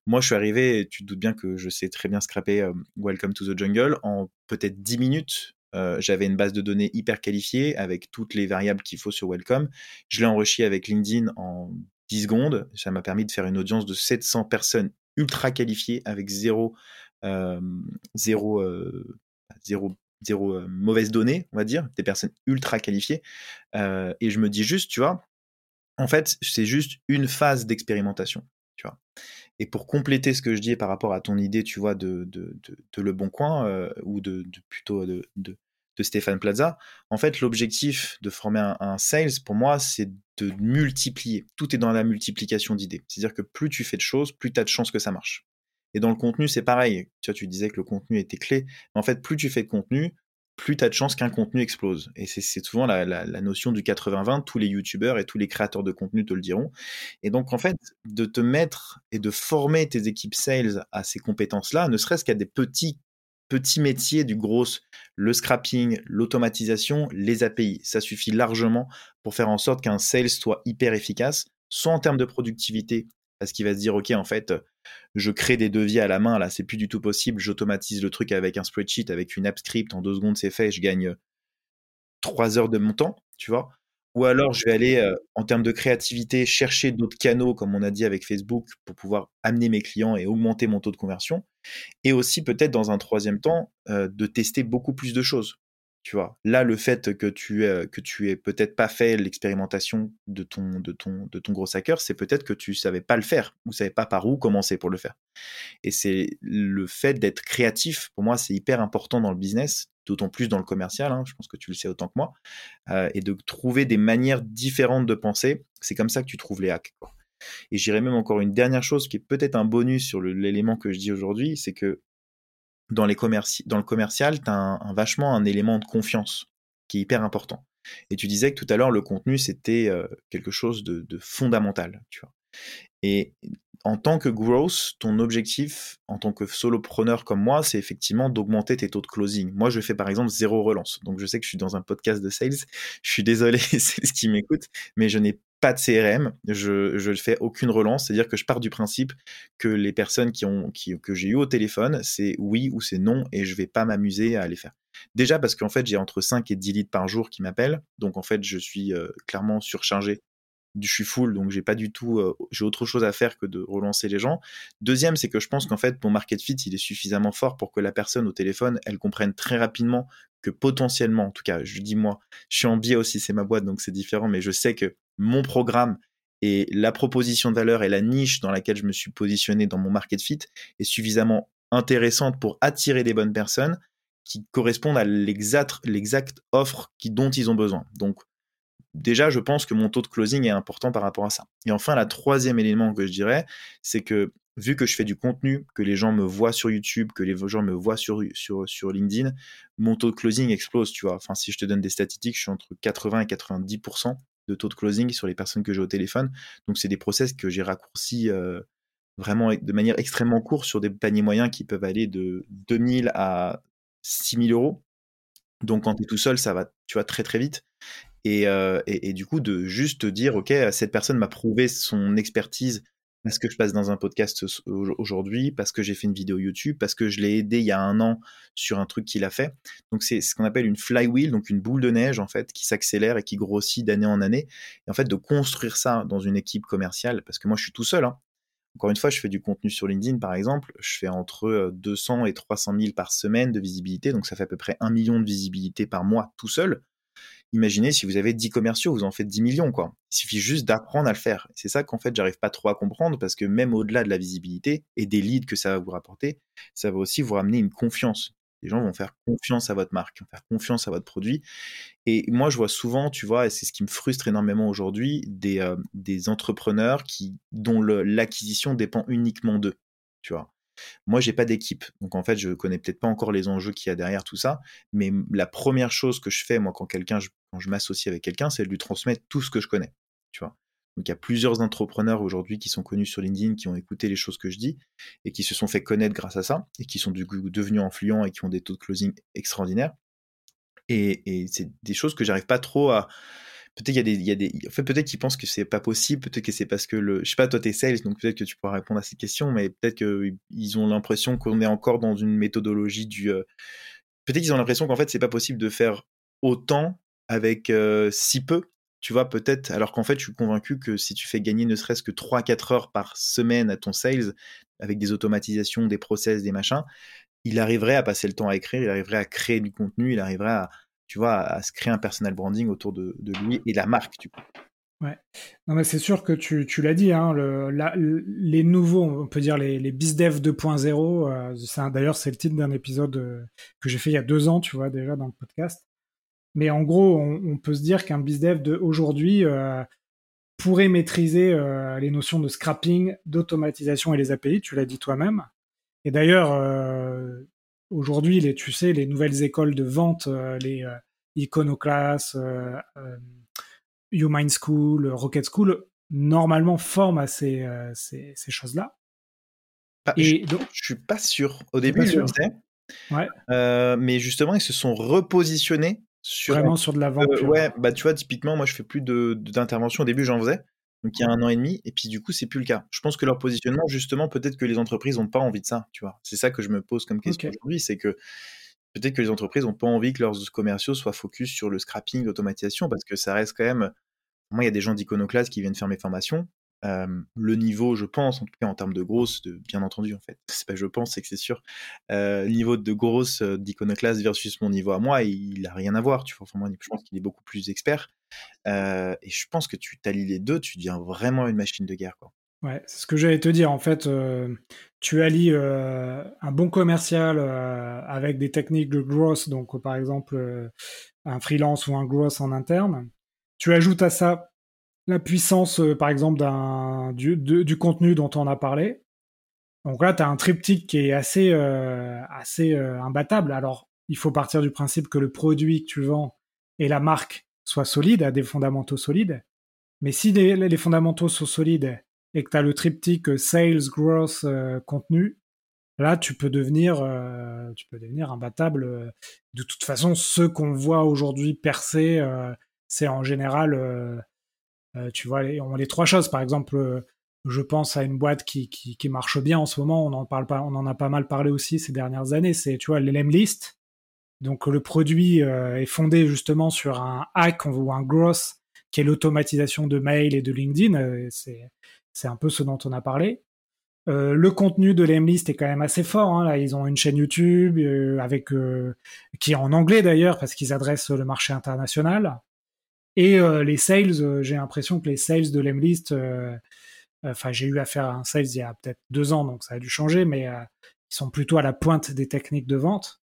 [SPEAKER 3] Moi, je suis arrivé, tu te doutes bien que je sais très bien scraper euh, Welcome to the Jungle en peut-être 10 minutes. Euh, j'avais une base de données hyper qualifiée avec toutes les variables qu'il faut sur Welcome. Je l'ai enrichi avec LinkedIn en 10 secondes. Ça m'a permis de faire une audience de 700 personnes ultra qualifiées avec zéro, euh, zéro, zéro zéro euh, mauvaise donnée, on va dire, des personnes ultra qualifiées. Et je me dis juste, tu vois, en fait, c'est juste une phase d'expérimentation, tu vois. Et pour compléter ce que je dis par rapport à ton idée, tu vois, de, Le Bon Coin, euh, ou de, plutôt de, Stéphane Plaza, en fait, l'objectif de former un, sales, pour moi, c'est de multiplier. Tout est dans la multiplication d'idées. C'est-à-dire que plus tu fais de choses, plus tu as de chances que ça marche. Et dans le contenu, c'est pareil. Tu tu disais que le contenu était clé. Mais en fait, plus tu fais de contenu, plus tu as de chances qu'un contenu explose. Et c'est souvent la, notion du 80-20, tous les youtubeurs et tous les créateurs de contenu te le diront. Et donc, en fait, de te mettre et de former tes équipes sales à ces compétences-là, ne serait-ce qu'à des petits, petits métiers du gros, le scrapping, l'automatisation, les API, ça suffit largement pour faire en sorte qu'un sales soit hyper efficace, soit en termes de productivité, parce qu'il va se dire, OK, en fait, je crée des devis à la main, là, c'est plus du tout possible, j'automatise le truc avec un spreadsheet, avec une app script, en deux secondes, c'est fait, je gagne trois heures de mon temps, tu vois. Ou alors, je vais aller, en termes de créativité, chercher d'autres canaux, comme on a dit avec Facebook, pour pouvoir amener mes clients et augmenter mon taux de conversion. Et aussi, peut-être, dans un troisième temps, de tester beaucoup plus de choses. Tu vois, là, le fait que tu, euh, que tu aies peut-être pas fait l'expérimentation de ton, de, ton, de ton gros hacker, c'est peut-être que tu savais pas le faire ou savais pas par où commencer pour le faire. Et c'est le fait d'être créatif, pour moi, c'est hyper important dans le business, d'autant plus dans le commercial, hein, je pense que tu le sais autant que moi, euh, et de trouver des manières différentes de penser. C'est comme ça que tu trouves les hacks. Et j'irais même encore une dernière chose qui est peut-être un bonus sur l'élément que je dis aujourd'hui, c'est que dans, les dans le commercial, tu as un, vachement un élément de confiance qui est hyper important. Et tu disais que tout à l'heure, le contenu, c'était euh, quelque chose de, fondamental. Tu vois. Et en tant que growth, ton objectif en tant que solopreneur comme moi, c'est effectivement d'augmenter tes taux de closing. Moi, je fais par exemple zéro relance. Donc, je sais que je suis dans un podcast de sales. Je suis désolé, c'est ce qui m'écoute, mais je n'ai pas de CRM, je ne fais aucune relance, c'est-à-dire que je pars du principe que les personnes que j'ai eu au téléphone, c'est oui ou c'est non, et je vais pas m'amuser à les faire. Déjà parce qu'en fait, j'ai entre 5 et 10 leads par jour qui m'appellent, donc en fait, je suis euh, clairement surchargé je suis full, donc j'ai pas du tout, euh, j'ai autre chose à faire que de relancer les gens. Deuxième, c'est que je pense qu'en fait, mon market fit, il est suffisamment fort pour que la personne au téléphone, elle comprenne très rapidement que potentiellement, en tout cas, je dis moi, je suis en biais aussi, c'est ma boîte, donc c'est différent, mais je sais que mon programme et la proposition de valeur et la niche dans laquelle je me suis positionné dans mon market fit est suffisamment intéressante pour attirer les bonnes personnes qui correspondent à l'exact, offre qui, dont ils ont besoin. Donc, déjà, je pense que mon taux de closing est important par rapport à ça. Et enfin, la troisième élément que je dirais, c'est que vu que je fais du contenu, que les gens me voient sur YouTube, que les gens me voient sur, LinkedIn, mon taux de closing explose, tu vois. Enfin, si je te donne des statistiques, je suis entre 80 et 90% de taux de closing sur les personnes que j'ai au téléphone. Donc, c'est des process que j'ai raccourcis euh, vraiment de manière extrêmement courte sur des paniers moyens qui peuvent aller de 2000 à 6000 euros. Donc, quand tu es tout seul, ça va, tu très très vite. Euh, et, du coup, de juste dire, OK, cette personne m'a prouvé son expertise parce que je passe dans un podcast aujourd'hui, parce que j'ai fait une vidéo YouTube, parce que je l'ai aidé il y a un an sur un truc qu'il a fait. Donc c'est ce qu'on appelle une flywheel, donc une boule de neige en fait qui s'accélère et qui grossit d'année en année. Et en fait de construire ça dans une équipe commerciale, parce que moi je suis tout seul. Hein. Encore une fois, je fais du contenu sur LinkedIn par exemple, je fais entre 200 et 300 000 par semaine de visibilité, donc ça fait à peu près un million de visibilité par mois tout seul. Imaginez si vous avez 10 commerciaux, vous en faites 10 millions, quoi. Il suffit juste d'apprendre à le faire. C'est ça qu'en fait, j'arrive pas trop à comprendre parce que même au-delà de la visibilité et des leads que ça va vous rapporter, ça va aussi vous ramener une confiance. Les gens vont faire confiance à votre marque, vont faire confiance à votre produit. Et moi, je vois souvent, tu vois, et c'est ce qui me frustre énormément aujourd'hui, des, euh, des entrepreneurs qui, dont l'acquisition dépend uniquement d'eux, tu vois. Moi, j'ai pas d'équipe, donc en fait, je connais peut-être pas encore les enjeux qu'il y a derrière tout ça. Mais la première chose que je fais, moi, quand quelqu'un, quand je m'associe avec quelqu'un, c'est de lui transmettre tout ce que je connais, tu vois. Donc il y a plusieurs entrepreneurs aujourd'hui qui sont connus sur LinkedIn, qui ont écouté les choses que je dis et qui se sont fait connaître grâce à ça et qui sont devenus influents et qui ont des taux de closing extraordinaires. Et c'est des choses que j'arrive pas trop à, peut-être qu'il y a des, il y a des, en fait, peut-être qu'ils pensent que c'est pas possible, peut-être que c'est parce que le, je sais pas, toi t'es sales, donc peut-être que tu pourras répondre à ces questions, mais peut-être qu'ils ont l'impression qu'on est encore dans une méthodologie du, euh, peut-être qu'ils ont l'impression qu'en fait c'est pas possible de faire autant avec euh, si peu, tu vois, peut-être, alors qu'en fait je suis convaincu que si tu fais gagner ne serait-ce que 3-4 heures par semaine à ton sales, avec des automatisations, des process, des machins, il arriverait à passer le temps à écrire, il arriverait à créer du contenu, il arriverait à, tu vois, à, se créer un personal branding autour de, lui et la marque, tu vois.
[SPEAKER 1] Ouais. Non, mais c'est sûr que tu, tu l'as dit, hein, le, les nouveaux, on peut dire les, les BizDev 2.0, euh, d'ailleurs, c'est le titre d'un épisode euh, que j'ai fait il y a deux ans, tu vois, déjà dans le podcast. Mais en gros, on, peut se dire qu'un BizDev d'aujourd'hui euh, pourrait maîtriser les notions de scrapping, d'automatisation et les API, tu l'as dit toi-même. Et d'ailleurs, aujourd'hui, les, tu sais, les nouvelles écoles de vente, euh, les euh, Iconoclast, euh, Mind School, Rocket School, normalement forment à ces, ces, ces choses-là.
[SPEAKER 3] Bah, et je, donc, je suis pas sûr. Au début, je le sais. Ouais. mais justement, ils se sont repositionnés sur
[SPEAKER 1] vraiment sur de la vente.
[SPEAKER 3] ouais, bah tu vois, typiquement, moi, je fais plus de d'intervention. Au début, j'en faisais donc il y a un an et demi, et puis du coup, c'est plus le cas. Je pense que leur positionnement, justement, peut-être que les entreprises n'ont pas envie de ça, tu vois. C'est ça que je me pose comme question aujourd'hui, c'est que peut-être que les entreprises n'ont pas envie que leurs commerciaux soient focus sur le scrapping, l'automatisation, parce que ça reste quand même. Moi, il y a des gens d'Iconoclast qui viennent faire mes formations le niveau, je pense, en tout cas en termes de grosse, de, bien entendu en fait, c'est pas je pense, c'est que c'est sûr, le niveau de grosse d'Iconoclast versus mon niveau à moi, il, a rien à voir, tu vois, moi, je pense qu'il est beaucoup plus expert, et je pense que tu t'allies les deux, tu deviens vraiment une machine de guerre.
[SPEAKER 1] Ouais, c'est ce que j'allais te dire. En fait, tu allies un bon commercial avec des techniques de growth, donc par exemple un freelance ou un growth en interne. Tu ajoutes à ça la puissance, par exemple, du, contenu dont on a parlé. Donc là, tu as un triptyque qui est assez, assez imbattable. Alors, il faut partir du principe que le produit que tu vends et la marque soient solides, à des fondamentaux solides. Mais si les, fondamentaux sont solides et que tu as le triptyque sales, growth, contenu, là, tu peux devenir, tu peux devenir imbattable. De toute façon, ceux qu'on voit aujourd'hui percer, c'est en général euh, tu vois, les, on les trois choses. Par exemple, euh, je pense à une boîte qui, qui, marche bien en ce moment. On en parle pas, on en a pas mal parlé aussi ces dernières années. C'est, tu vois, l'Emlist. Donc le produit euh, est fondé justement sur un hack ou un growth qui est l'automatisation de mail et de LinkedIn. c'est, c'est un peu ce dont on a parlé. le contenu de l'Emlist est quand même assez fort. Hein. Là, ils ont une chaîne YouTube avec qui est en anglais d'ailleurs parce qu'ils adressent le marché international. Et euh, les sales, euh, j'ai l'impression que les sales de l'Emlist, euh, enfin j'ai eu à faire un sales il y a peut-être deux ans, donc ça a dû changer, mais ils sont plutôt à la pointe des techniques de vente.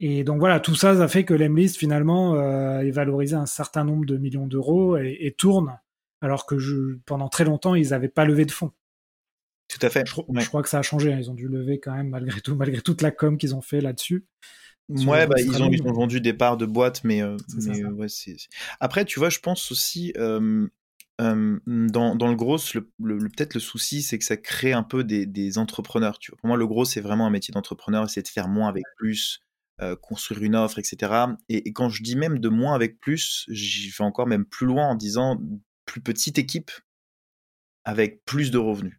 [SPEAKER 1] Et donc voilà, tout ça, ça fait que l'Emlist finalement est valorisé un certain nombre de millions d'euros et, tourne, alors que je, pendant très longtemps, ils n'avaient pas levé de fonds.
[SPEAKER 3] Tout à fait.
[SPEAKER 1] Je, crois que ça a changé. Hein. Ils ont dû lever quand même malgré tout, malgré toute la com qu'ils ont fait là-dessus.
[SPEAKER 3] Ouais, bah, ils, ont, ils ont vendu des parts de boîtes, mais, euh, euh, ouais. Après, tu vois, je pense aussi. Euh, dans, dans, le gros, le, peut-être le souci, c'est que ça crée un peu des, des, entrepreneurs. Tu vois. Pour moi, le gros, c'est vraiment un métier d'entrepreneur, c'est de faire moins avec plus, construire une offre, etc. Et, et, quand je dis même de moins avec plus, j'y vais encore même plus loin en disant plus petite équipe avec plus de revenus.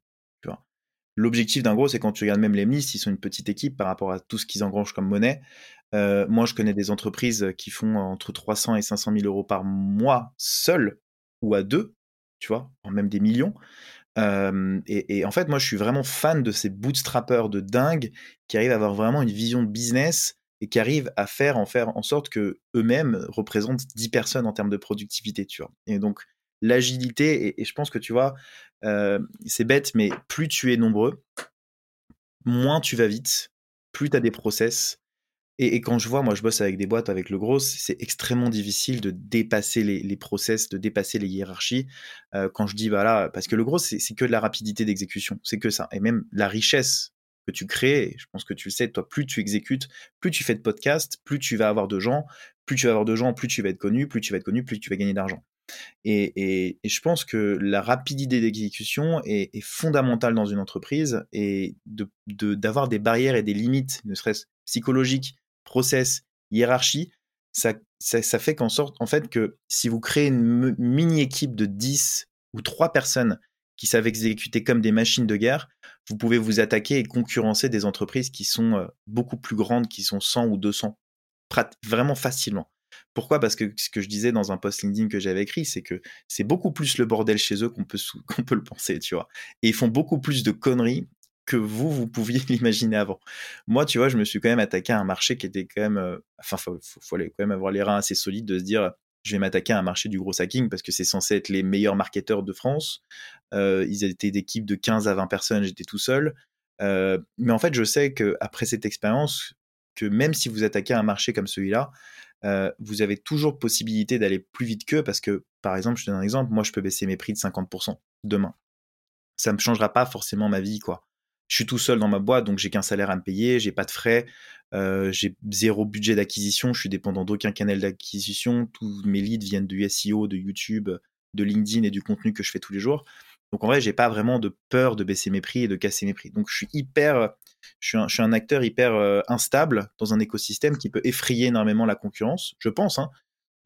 [SPEAKER 3] L'objectif d'un gros, c'est quand tu regardes même les MIS, ils sont une petite équipe par rapport à tout ce qu'ils engrangent comme monnaie. Euh, moi, je connais des entreprises qui font entre 300 et 500 000 euros par mois seuls ou à deux, tu vois, même des millions. Euh, et, en fait, moi, je suis vraiment fan de ces bootstrappers de dingue qui arrivent à avoir vraiment une vision de business et qui arrivent à faire en faire en sorte que eux-mêmes représentent 10 personnes en termes de productivité, tu vois. Et donc, l'agilité, et, je pense que tu vois, euh, c'est bête, mais plus tu es nombreux, moins tu vas vite, plus tu as des process. Et, quand je vois, moi je bosse avec des boîtes, avec le gros, c'est extrêmement difficile de dépasser les, process, de dépasser les hiérarchies. Euh, quand je dis, voilà, parce que le gros, c'est que de la rapidité d'exécution, c'est que ça. Et même la richesse que tu crées, je pense que tu le sais, toi, plus tu exécutes, plus tu fais de podcasts, plus tu vas avoir de gens, plus tu vas avoir de gens, plus tu vas être connu, plus tu vas être connu, plus tu vas gagner d'argent. Et, je pense que la rapidité d'exécution est, fondamentale dans une entreprise et d'avoir de, des barrières et des limites, ne serait-ce psychologiques, process, hiérarchie, ça, ça, fait qu'en sorte, en fait, que si vous créez une mini-équipe de 10 ou 3 personnes qui savent exécuter comme des machines de guerre, vous pouvez vous attaquer et concurrencer des entreprises qui sont euh, beaucoup plus grandes, qui sont 100 ou 200, vraiment facilement. Pourquoi? Parce que ce que je disais dans un post LinkedIn que j'avais écrit, c'est que c'est beaucoup plus le bordel chez eux qu'on peut, qu'on peut le penser, tu vois. Et ils font beaucoup plus de conneries que vous, vous pouviez l'imaginer avant. Moi, tu vois, je me suis quand même attaqué à un marché qui était quand même... Euh, enfin, il faut, quand même avoir les reins assez solides de se dire, je vais m'attaquer à un marché du gros hacking parce que c'est censé être les meilleurs marketeurs de France. Euh, ils étaient d'équipes de 15 à 20 personnes, j'étais tout seul. Euh, mais en fait, je sais qu'après cette expérience, que même si vous attaquez à un marché comme celui-là, euh, vous avez toujours possibilité d'aller plus vite qu'eux parce que, par exemple, je te donne un exemple, moi je peux baisser mes prix de 50% demain. Ça ne changera pas forcément ma vie, quoi. Je suis tout seul dans ma boîte, donc j'ai qu'un salaire à me payer, j'ai pas de frais, euh, j'ai zéro budget d'acquisition, je suis dépendant d'aucun canal d'acquisition, tous mes leads viennent du SEO, de YouTube, de LinkedIn et du contenu que je fais tous les jours. Donc en vrai, j'ai pas vraiment de peur de baisser mes prix et de casser mes prix. Donc je suis hyper, un, je un acteur hyper euh, instable dans un écosystème qui peut effrayer énormément la concurrence, je pense. Hein.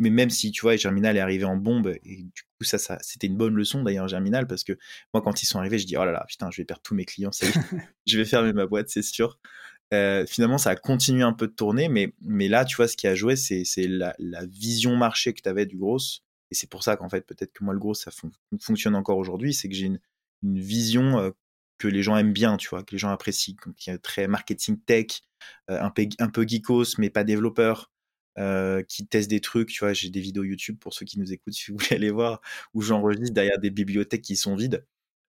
[SPEAKER 3] Mais même si tu vois, Germinal est arrivé en bombe et du coup ça, ça c'était une bonne leçon d'ailleurs Germinal parce que moi quand ils sont arrivés, je dis oh là là putain, je vais perdre tous mes clients, je vais fermer ma boîte, c'est sûr. Euh, finalement, ça a continué un peu de tourner, mais, mais là, tu vois, ce qui a joué, c'est la, la vision marché que tu avais du gros et c'est pour ça qu'en fait, peut-être que moi, le gros, ça fonctionne encore aujourd'hui. C'est que j'ai une, vision euh, que les gens aiment bien, tu vois, que les gens apprécient, qui est très marketing tech, euh, un, peu, un peu geekos, mais pas développeur. Euh, qui testent des trucs, tu vois, j'ai des vidéos YouTube pour ceux qui nous écoutent, si vous voulez aller voir, où j'enregistre derrière des bibliothèques qui sont vides.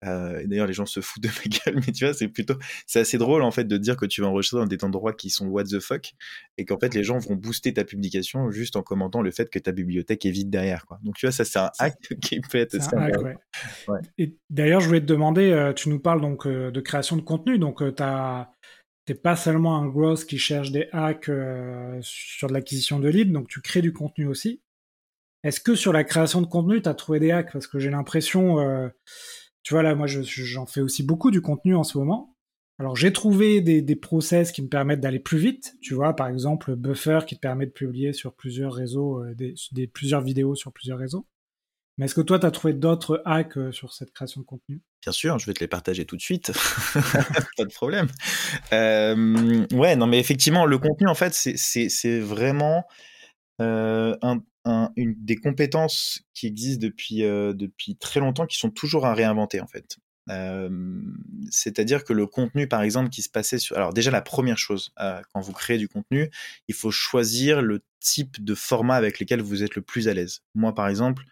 [SPEAKER 3] Euh, D'ailleurs, les gens se foutent de ma gueule, mais tu vois, c'est plutôt, c'est assez drôle en fait de dire que tu vas enregistrer dans des endroits qui sont what the fuck et qu'en fait les gens vont booster ta publication juste en commentant le fait que ta bibliothèque est vide derrière. Quoi. Donc tu vois, ça c'est un hack qui peut être.
[SPEAKER 1] Ouais. Ouais. Et d'ailleurs, je voulais te demander, euh, tu nous parles donc de création de contenu, donc tu pas seulement un growth qui cherche des hacks sur de l'acquisition de leads, donc tu crées du contenu aussi. Est-ce que sur la création de contenu, tu as trouvé des hacks? Parce que j'ai l'impression tu vois, là, moi, j'en fais aussi beaucoup du contenu en ce moment. Alors, j'ai trouvé des, process qui me permettent d'aller plus vite. Tu vois, par exemple, Buffer qui te permet de publier sur plusieurs réseaux, euh, des, des, plusieurs vidéos sur plusieurs réseaux. Mais est-ce que toi, tu as trouvé d'autres hacks euh, sur cette création de contenu?
[SPEAKER 3] Bien sûr, je vais te les partager tout de suite. Pas de problème. Euh, ouais, non, mais effectivement, le contenu, en fait, c'est vraiment euh, un, une, des compétences qui existent depuis, euh, depuis très longtemps, qui sont toujours à réinventer en fait. C'est-à-dire que le contenu, par exemple, qui se passait sur... Alors déjà, la première chose, euh, quand vous créez du contenu, il faut choisir le type de format avec lequel vous êtes le plus à l'aise. Moi, par exemple,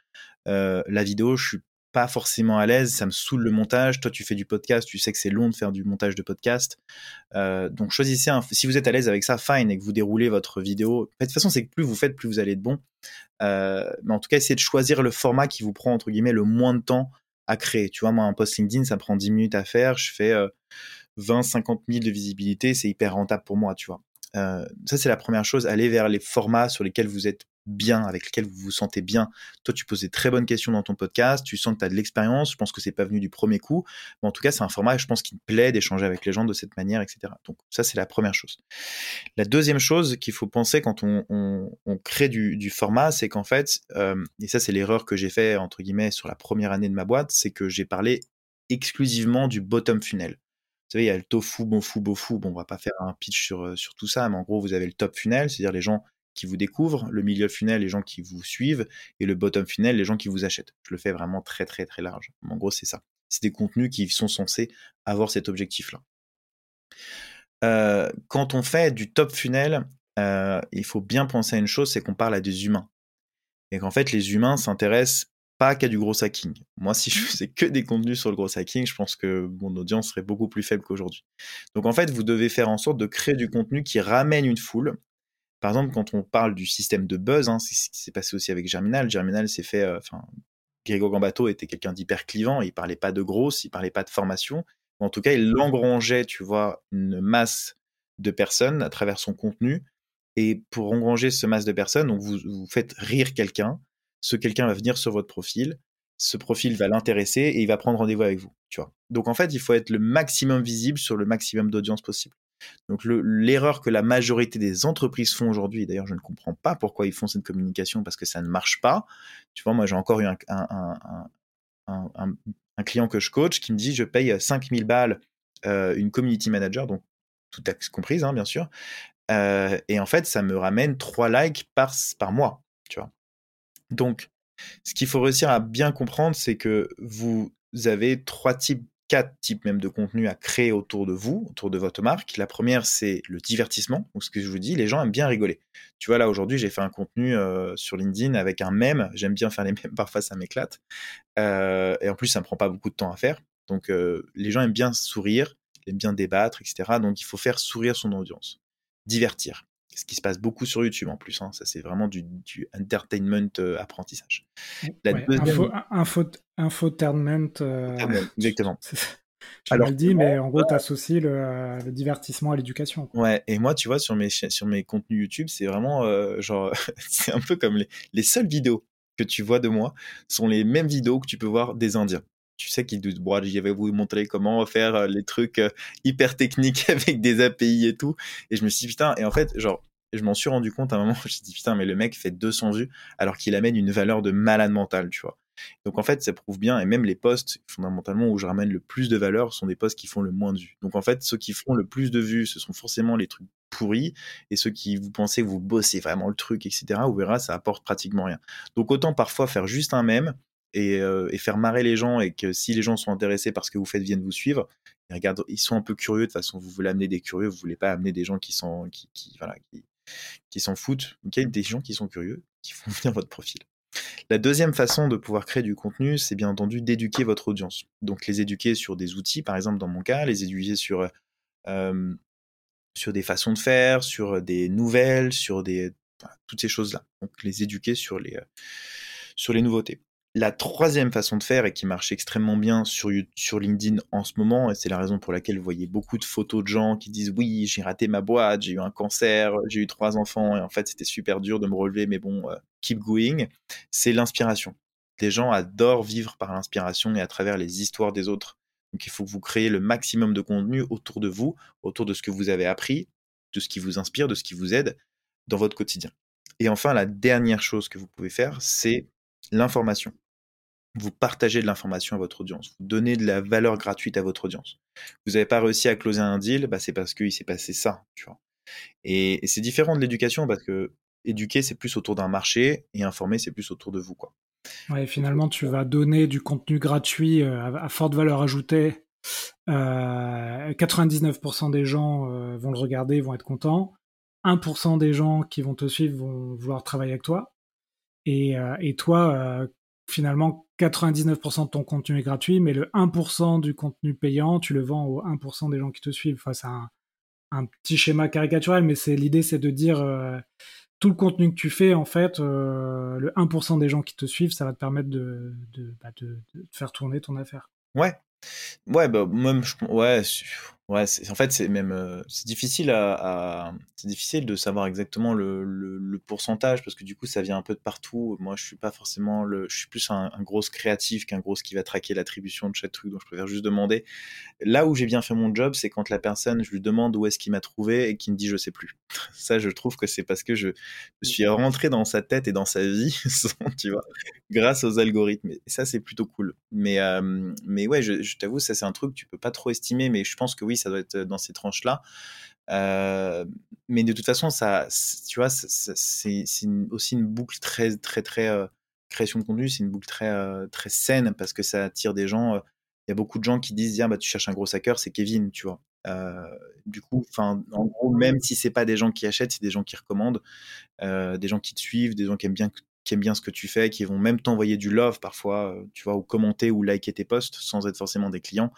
[SPEAKER 3] euh, la vidéo, je suis pas forcément à l'aise, ça me saoule le montage. Toi, tu fais du podcast, tu sais que c'est long de faire du montage de podcast. Euh, donc, choisissez un. Si vous êtes à l'aise avec ça, fine, et que vous déroulez votre vidéo. De toute façon, c'est que plus vous faites, plus vous allez être bon. Euh, mais en tout cas, essayez de choisir le format qui vous prend, entre guillemets, le moins de temps à créer. Tu vois, moi, un post LinkedIn, ça prend 10 minutes à faire. Je fais 20, 50 000 de visibilité. C'est hyper rentable pour moi, tu vois. Euh, ça, c'est la première chose. Aller vers les formats sur lesquels vous êtes bien, avec lesquels vous vous sentez bien. Toi, tu poses des très bonnes questions dans ton podcast, tu sens que tu as de l'expérience, je pense que c'est pas venu du premier coup, mais en tout cas, c'est un format, je pense, qui me plaît d'échanger avec les gens de cette manière, etc. Donc, ça, c'est la première chose. La deuxième chose qu'il faut penser quand on, crée du, format, c'est qu'en fait, euh, et ça, c'est l'erreur que j'ai fait, entre guillemets, sur la première année de ma boîte, c'est que j'ai parlé exclusivement du bottom funnel. Vous savez, il y a le tofu, beau fou. Bon, on va pas faire un pitch sur, euh, sur tout ça, mais en gros, vous avez le top funnel, c'est-à-dire les gens qui vous découvrent, le milieu funnel, les gens qui vous suivent, et le bottom funnel, les gens qui vous achètent. Je le fais vraiment très, très, très large. En gros, c'est ça. C'est des contenus qui sont censés avoir cet objectif-là. Euh, quand on fait du top funnel, euh, il faut bien penser à une chose, c'est qu'on parle à des humains. Et qu'en fait, les humains s'intéressent pas qu'à du gros hacking. Moi, si je faisais que des contenus sur le gros hacking, je pense que mon audience serait beaucoup plus faible qu'aujourd'hui. Donc en fait, vous devez faire en sorte de créer du contenu qui ramène une foule. Par exemple, quand on parle du système de buzz, hein, c'est ce qui s'est passé aussi avec Germinal. Germinal s'est fait, euh, enfin, Grégo Gambato était quelqu'un d'hyper clivant. Il parlait pas de grosse, il parlait pas de formation. En tout cas, il engrangeait, tu vois, une masse de personnes à travers son contenu. Et pour engranger ce masse de personnes, donc vous, vous faites rire quelqu'un, ce quelqu'un va venir sur votre profil, ce profil va l'intéresser et il va prendre rendez-vous avec vous, tu vois. Donc en fait, il faut être le maximum visible sur le maximum d'audience possible. Donc l'erreur que la majorité des entreprises font aujourd'hui, d'ailleurs je ne comprends pas pourquoi ils font cette communication parce que ça ne marche pas. Tu vois, moi j'ai encore eu un, un, client que je coach qui me dit je paye 5000 balles euh, une community manager, donc tout taxe comprise hein, bien sûr, euh, et en fait ça me ramène 3 likes par, par mois, tu vois. Donc ce qu'il faut réussir à bien comprendre, c'est que vous avez trois types quatre types même de contenus à créer autour de vous, autour de votre marque. La première, c'est le divertissement. Donc, ce que je vous dis, les gens aiment bien rigoler. Tu vois, là, aujourd'hui, j'ai fait un contenu euh, sur LinkedIn avec un mème. J'aime bien faire les mèmes, parfois ça m'éclate. Euh, et en plus, ça ne me prend pas beaucoup de temps à faire. Donc, euh, les gens aiment bien sourire, aiment bien débattre, etc. Donc, il faut faire sourire son audience. Divertir ce qui se passe beaucoup sur YouTube en plus. Hein. Ça, c'est vraiment du, du entertainment apprentissage.
[SPEAKER 1] La deuxième... info, infotainment. Euh,
[SPEAKER 3] exactement.
[SPEAKER 1] Je le dis, mais en gros, tu associes le, le, divertissement à l'éducation.
[SPEAKER 3] Ouais, et moi, tu vois, sur mes, sur mes contenus YouTube, c'est vraiment euh, genre, c'est un peu comme les, les seules vidéos que tu vois de moi sont les mêmes vidéos que tu peux voir des Indiens tu sais qu'ils bon, j'avais vous montrer comment faire euh, les trucs hyper techniques avec des API et tout. Et je me suis dit, putain, et en fait, genre, je m'en suis rendu compte à un moment, suis dit, putain, mais le mec fait 200 vues alors qu'il amène une valeur de malade mental, tu vois. Donc en fait, ça prouve bien, et même les posts, fondamentalement, où je ramène le plus de valeur, sont des posts qui font le moins de vues. Donc en fait, ceux qui font le plus de vues, ce sont forcément les trucs pourris, et ceux qui vous pensez que vous bossez vraiment le truc, etc., vous verrez, ça apporte pratiquement rien. Donc autant parfois faire juste un mème, et, euh, et, faire marrer les gens, et que si les gens sont intéressés par ce que vous faites, viennent vous suivre, ils, regardent, ils sont un peu curieux, de toute façon, vous voulez amener des curieux, vous voulez pas amener des gens qui sont, qui s'en foutent, okay, des gens qui sont curieux, qui font venir votre profil. La deuxième façon de pouvoir créer du contenu, c'est bien entendu d'éduquer votre audience. Donc les éduquer sur des outils, par exemple dans mon cas, les éduquer sur, euh, des façons de faire, sur des nouvelles, sur des, toutes ces choses-là. Donc les éduquer sur les, sur les nouveautés. La troisième façon de faire, et qui marche extrêmement bien sur, LinkedIn en ce moment, et c'est la raison pour laquelle vous voyez beaucoup de photos de gens qui disent oui, j'ai raté ma boîte, j'ai eu un cancer, j'ai eu trois enfants, et en fait c'était super dur de me relever, mais bon, euh, keep going, c'est l'inspiration. Les gens adorent vivre par l'inspiration et à travers les histoires des autres. Donc il faut que vous créez le maximum de contenu autour de vous, autour de ce que vous avez appris, de ce qui vous inspire, de ce qui vous aide dans votre quotidien. Et enfin, la dernière chose que vous pouvez faire, c'est l'information vous partagez de l'information à votre audience, vous donnez de la valeur gratuite à votre audience. Vous n'avez pas réussi à closer un deal, bah c'est parce qu'il s'est passé ça, tu vois. Et, c'est différent de l'éducation parce que éduquer c'est plus autour d'un marché et informer c'est plus autour de vous, quoi.
[SPEAKER 1] Ouais, finalement, tu vas donner du contenu gratuit euh, à, forte valeur ajoutée. 99% euh, des gens euh, vont le regarder, vont être contents. 1% des gens qui vont te suivre vont vouloir travailler avec toi. Et, et toi, finalement 99% de ton contenu est gratuit, mais le 1% du contenu payant, tu le vends aux 1% des gens qui te suivent. Enfin, c'est un, petit schéma caricatural, mais c'est l'idée, c'est de dire euh, tout le contenu que tu fais, en fait, euh, le 1% des gens qui te suivent, ça va te permettre de, bah, de, faire tourner ton affaire.
[SPEAKER 3] Ouais, Ouais, bah, même, ouais, ouais, en fait, c'est même, euh, c'est difficile à, c'est difficile de savoir exactement le, le, pourcentage parce que du coup, ça vient un peu de partout. Moi, je suis pas forcément le, je suis plus un, gros créatif qu'un gros qui va traquer l'attribution de chaque truc. Donc, je préfère juste demander. Là où j'ai bien fait mon job, c'est quand la personne, je lui demande où est-ce qu'il m'a trouvé et qu'il me dit je sais plus. Ça, je trouve que c'est parce que je, je suis rentré dans sa tête et dans sa vie, tu vois, grâce aux algorithmes. Et ça, c'est plutôt cool. Mais, euh, mais ouais, je je t'avoue, ça c'est un truc que tu peux pas trop estimer, mais je pense que oui, ça doit être dans ces tranches-là. Euh, mais de toute façon, ça, c'est aussi une boucle très, très, très euh, création de contenu. C'est une boucle très, euh, très saine parce que ça attire des gens. Il y a beaucoup de gens qui disent, bah, tu cherches un gros hacker, c'est Kevin, tu vois. du coup, enfin, en gros, même si c'est pas des gens qui achètent, c'est des gens qui recommandent, des gens qui te suivent, des gens qui aiment bien qui aiment bien ce que tu fais, qui vont même t'envoyer du love parfois, euh, tu vois, ou commenter ou liker tes posts sans être forcément des clients.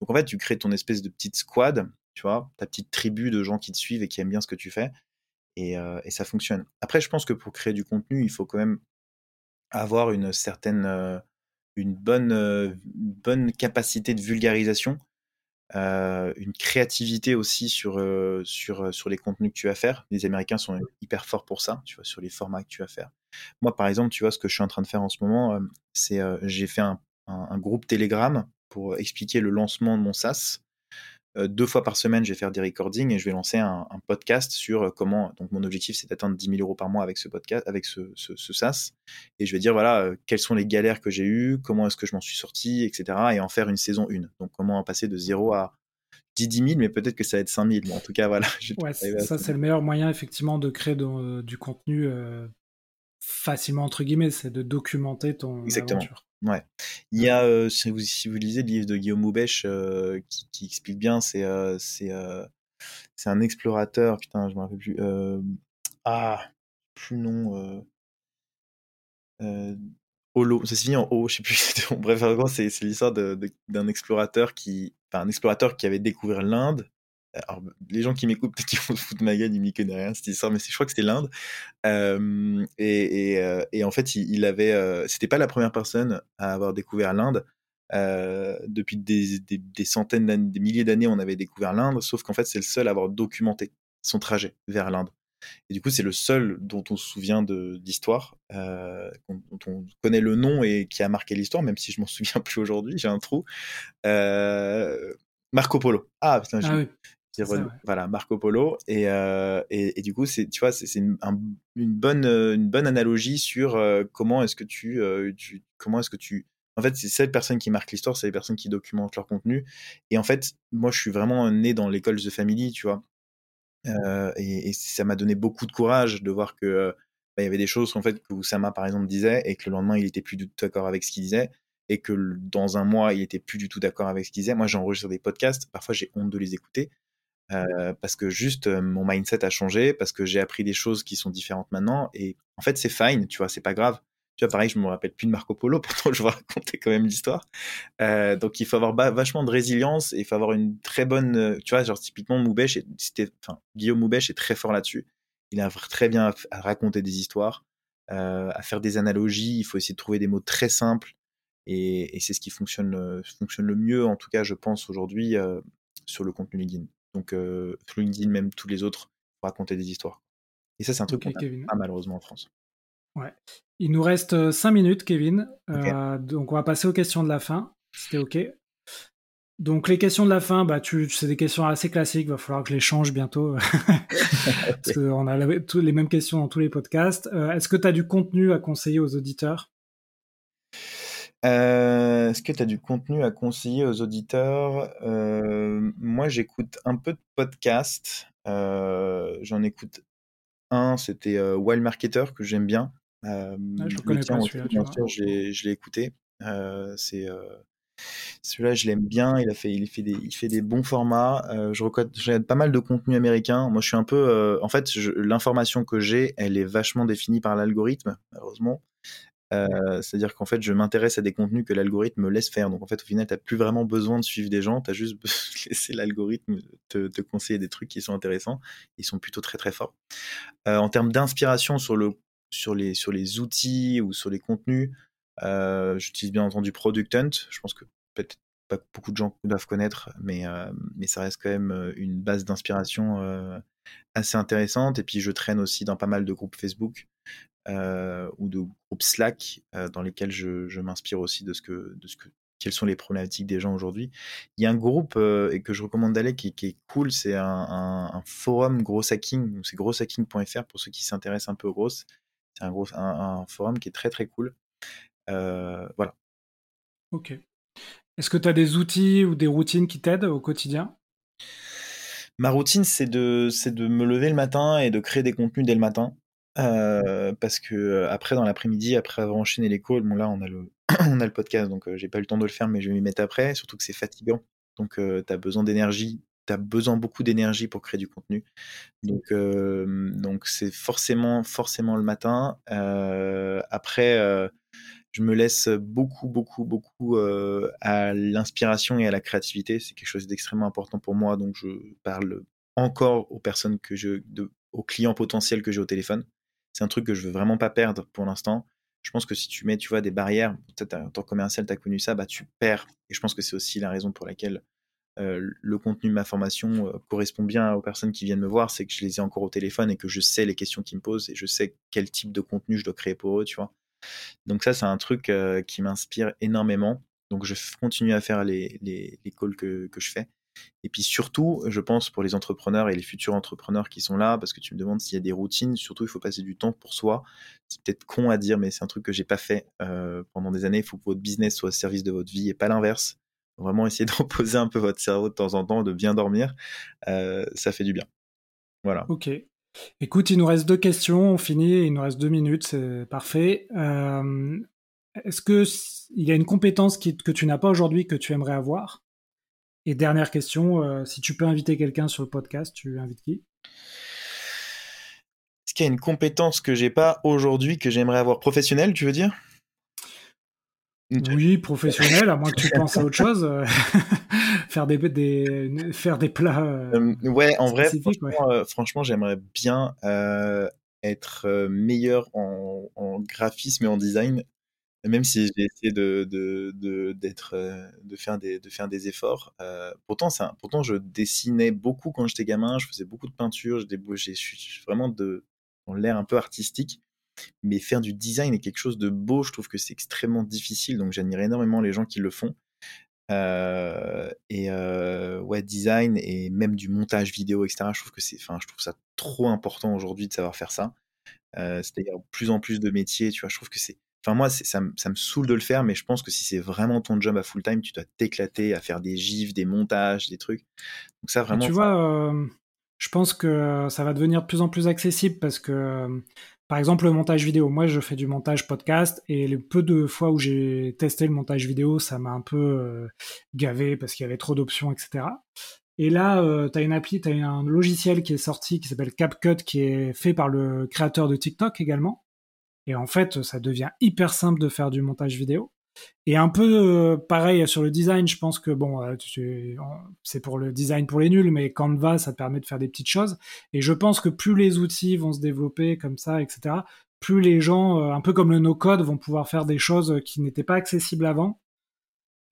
[SPEAKER 3] Donc en fait, tu crées ton espèce de petite squad, tu vois, ta petite tribu de gens qui te suivent et qui aiment bien ce que tu fais. Et, euh, ça fonctionne. Après, je pense que pour créer du contenu, il faut quand même avoir une certaine, euh, une bonne, bonne capacité de vulgarisation euh, une créativité aussi sur, euh, sur, euh, sur les contenus que tu vas faire. Les Américains sont hyper forts pour ça, tu vois, sur les formats que tu vas faire. Moi, par exemple, tu vois, ce que je suis en train de faire en ce moment, c'est j'ai fait un, un, groupe Telegram pour expliquer le lancement de mon SaaS. Deux fois par semaine, je vais faire des recordings et je vais lancer un, podcast sur comment. Donc, mon objectif, c'est d'atteindre 10 000 euros par mois avec ce podcast, avec ce, ce, SaaS. Et je vais dire, voilà, quelles sont les galères que j'ai eues, comment est-ce que je m'en suis sorti, etc. Et en faire une saison 1. Donc, comment passer de 0 à 10 000, mais peut-être que ça va être 5 000. Mais en tout cas, voilà.
[SPEAKER 1] Ouais, ça, c'est le meilleur moyen, effectivement, de créer du contenu facilement, entre guillemets, c'est de documenter ton
[SPEAKER 3] Exactement. Ouais. Il y a, euh, si, vous, si, vous, lisez le livre de Guillaume Moubèche, euh, qui, qui, explique bien, c'est euh, c'est c'est un explorateur, putain, je me rappelle plus. ah, plus non. Holo, ça se finit en O, je sais plus. Bref, c'est l'histoire d'un explorateur qui, enfin, un explorateur qui avait découvert l'Inde alors, les gens qui m'écoutent, peut-être qu'ils vont se foutre ma gueule, ils m'y connaissent rien, cette histoire, mais je crois que c'était l'Inde. Euh, et, et, euh, et, en fait, il, il avait, euh, c'était pas la première personne à avoir découvert l'Inde. Euh, depuis des, des, des centaines des milliers d'années, on avait découvert l'Inde, sauf qu'en fait, c'est le seul à avoir documenté son trajet vers l'Inde. Et du coup, c'est le seul dont on se souvient d'histoire, euh, dont on connaît le nom et qui a marqué l'histoire, même si je m'en souviens plus aujourd'hui, j'ai un trou. Euh, Marco Polo. Ah, putain, ah oui. Voilà, Marco Polo. Et, euh, et, et, du coup, c'est, tu vois, c'est une, une, bonne, une bonne analogie sur euh, comment est-ce que tu, euh, tu comment est-ce que tu, en fait, c'est cette personne qui marque l'histoire, c'est les personnes qui documentent leur contenu. Et en fait, moi, je suis vraiment né dans l'école The Family, tu vois. Euh, et, et, ça m'a donné beaucoup de courage de voir que bah, il y avait des choses en fait que Oussama par exemple disait et que le lendemain il était plus du tout d'accord avec ce qu'il disait et que dans un mois il était plus du tout d'accord avec ce qu'il disait. Moi j'enregistre des podcasts, parfois j'ai honte de les écouter euh, parce que juste euh, mon mindset a changé, parce que j'ai appris des choses qui sont différentes maintenant. Et en fait, c'est fine, tu vois, c'est pas grave. Tu vois, pareil, je me rappelle plus de Marco Polo, pourtant je vais raconter quand même l'histoire. Euh, donc il faut avoir vachement de résilience et il faut avoir une très bonne, euh, tu vois, genre typiquement Moubèche, enfin Guillaume Moubèche est très fort là-dessus. Il a très bien à raconter des histoires, euh, à faire des analogies. Il faut essayer de trouver des mots très simples et, et c'est ce qui fonctionne, fonctionne le mieux, en tout cas, je pense aujourd'hui sur le contenu LinkedIn. Donc, euh, LinkedIn, même tous les autres, pour raconter des histoires. Et ça, c'est un truc qu'on a malheureusement en France.
[SPEAKER 1] Ouais. Il nous reste 5 euh, minutes, Kevin. Euh, donc, on va passer aux questions de la fin. C'était OK. Donc, les questions de la fin, bah, tu, c'est des questions assez classiques. Il va falloir que je les change bientôt. Parce qu'on a les mêmes questions dans tous les podcasts. est-ce que tu as du contenu à conseiller aux auditeurs?
[SPEAKER 3] Euh, est-ce que tu as du contenu à conseiller aux auditeurs? Euh, Moi, j'écoute un peu de podcasts. Euh, j'en écoute un, c'était Wild Marketer, que j'aime bien.
[SPEAKER 1] Ah, je connais pas celui-là.
[SPEAKER 3] je l'ai écouté. c'est celui-là, je l'aime bien. Il a fait, il fait des, il fait des bons formats. je regarde pas mal de contenu américain. Moi, je suis un peu, en fait, l'information que j'ai, elle est vachement définie par l'algorithme, malheureusement. Euh, c'est-à-dire qu'en fait, je m'intéresse à des contenus que l'algorithme me laisse faire. Donc en fait, au final, tu n'as plus vraiment besoin de suivre des gens, tu as juste laissé l'algorithme te, conseiller des trucs qui sont intéressants. Ils sont plutôt très très forts. Euh, en termes d'inspiration sur, le, sur, les, sur les outils ou sur les contenus, euh, j'utilise bien entendu Product Hunt. Je pense que peut-être pas beaucoup de gens doivent connaître, mais, mais ça reste quand même une base d'inspiration assez intéressante. Et puis je traîne aussi dans pas mal de groupes Facebook. Euh, ou de groupes Slack euh, dans lesquels je, je m'inspire aussi de ce que, de ce que, quelles sont les problématiques des gens aujourd'hui. Il y a un groupe euh, et que je recommande d'aller qui, qui, est cool, c'est un, un, un, forum gros hacking, c'est grosshacking.fr pour ceux qui s'intéressent un peu aux grosses. C'est un, gros, un, un, forum qui est très très cool. voilà.
[SPEAKER 1] Ok. Est-ce que tu as des outils ou des routines qui t'aident au quotidien?
[SPEAKER 3] Ma routine, c'est de, de me lever le matin et de créer des contenus dès le matin. Euh, parce que euh, après dans l'après-midi, après avoir enchaîné les calls, bon là on a le podcast donc euh, j'ai pas eu le temps de le faire mais je vais m'y mettre après, surtout que c'est fatigant. Donc tu as besoin d'énergie, tu as besoin beaucoup d'énergie pour créer du contenu. Donc donc c'est forcément forcément le matin. après je me laisse beaucoup beaucoup beaucoup à l'inspiration et à la créativité, c'est quelque chose d'extrêmement important pour moi donc je parle encore aux personnes que je aux clients potentiels que j'ai au téléphone c'est un truc que je veux vraiment pas perdre pour l'instant. Je pense que si tu mets, tu vois, des barrières, en tant que commercial, tu as connu ça, bah tu perds. Et je pense que c'est aussi la raison pour laquelle euh, le contenu de ma formation euh, correspond bien aux personnes qui viennent me voir, c'est que je les ai encore au téléphone et que je sais les questions qu'ils me posent et je sais quel type de contenu je dois créer pour eux, tu vois. Donc ça, c'est un truc euh, qui m'inspire énormément. Donc je continue à faire les, les, les calls que, que je fais. Et puis surtout, je pense pour les entrepreneurs et les futurs entrepreneurs qui sont là, parce que tu me demandes s'il y a des routines, surtout il faut passer du temps pour soi. C'est peut-être con à dire, mais c'est un truc que j'ai pas fait euh, pendant des années. Il faut que votre business soit au service de votre vie et pas l'inverse. Vraiment essayer de reposer un peu votre cerveau de temps en temps, de bien dormir, euh, ça fait du bien. Voilà.
[SPEAKER 1] Ok. Écoute, il nous reste deux questions, on finit, il nous reste deux minutes, c'est parfait. Euh, est-ce que il y a une compétence que tu n'as pas aujourd'hui que tu aimerais avoir? Et dernière question, euh, si tu peux inviter quelqu'un sur le podcast, tu invites qui?
[SPEAKER 3] Est-ce qu'il y a une compétence que j'ai pas aujourd'hui que j'aimerais avoir? Professionnelle, tu veux dire?
[SPEAKER 1] Oui, professionnel, à moins que tu penses à autre chose. Euh, faire, des, des, faire des plats. Euh,
[SPEAKER 3] ouais, en vrai, franchement, j'aimerais bien être meilleur en, en, graphisme et en design même si j'ai essayé de, euh, de, faire des, de faire des efforts. Euh, pourtant, ça, pourtant, je dessinais beaucoup quand j'étais gamin, je faisais beaucoup de peinture, je, suis vraiment de, dans l'air un peu artistique. Mais faire du design est quelque chose de beau, je trouve que c'est extrêmement difficile, donc j'admire énormément les gens qui le font. Euh, et ouais, design et même du montage vidéo, etc. Je trouve que c'est, enfin, je trouve ça trop important aujourd'hui de savoir faire ça. c'est-à-dire plus en plus de métiers, tu vois. Je trouve que c'est Enfin, moi, ça, ça, me saoule de le faire, mais je pense que si c'est vraiment ton job à full time, tu dois t'éclater à faire des gifs, des montages, des trucs. Donc, ça, vraiment.
[SPEAKER 1] tu vois, euh, je pense que ça va devenir de plus en plus accessible parce que, euh, par exemple, le montage vidéo. Moi, je fais du montage podcast et les peu de fois où j'ai testé le montage vidéo, ça m'a un peu euh, gavé parce qu'il y avait trop d'options, etc. Et là, tu as une appli, tu as un logiciel qui est sorti qui s'appelle CapCut, qui est fait par le créateur de TikTok également et en fait, ça devient hyper simple de faire du montage vidéo. Et un peu euh, pareil sur le design, je pense que bon, euh, c'est pour le design pour les nuls, mais Canva, ça permet de faire des petites choses. Et je pense que plus les outils vont se développer comme ça, etc., plus les gens, euh, un peu comme le no-code, vont pouvoir faire des choses qui n'étaient pas accessibles avant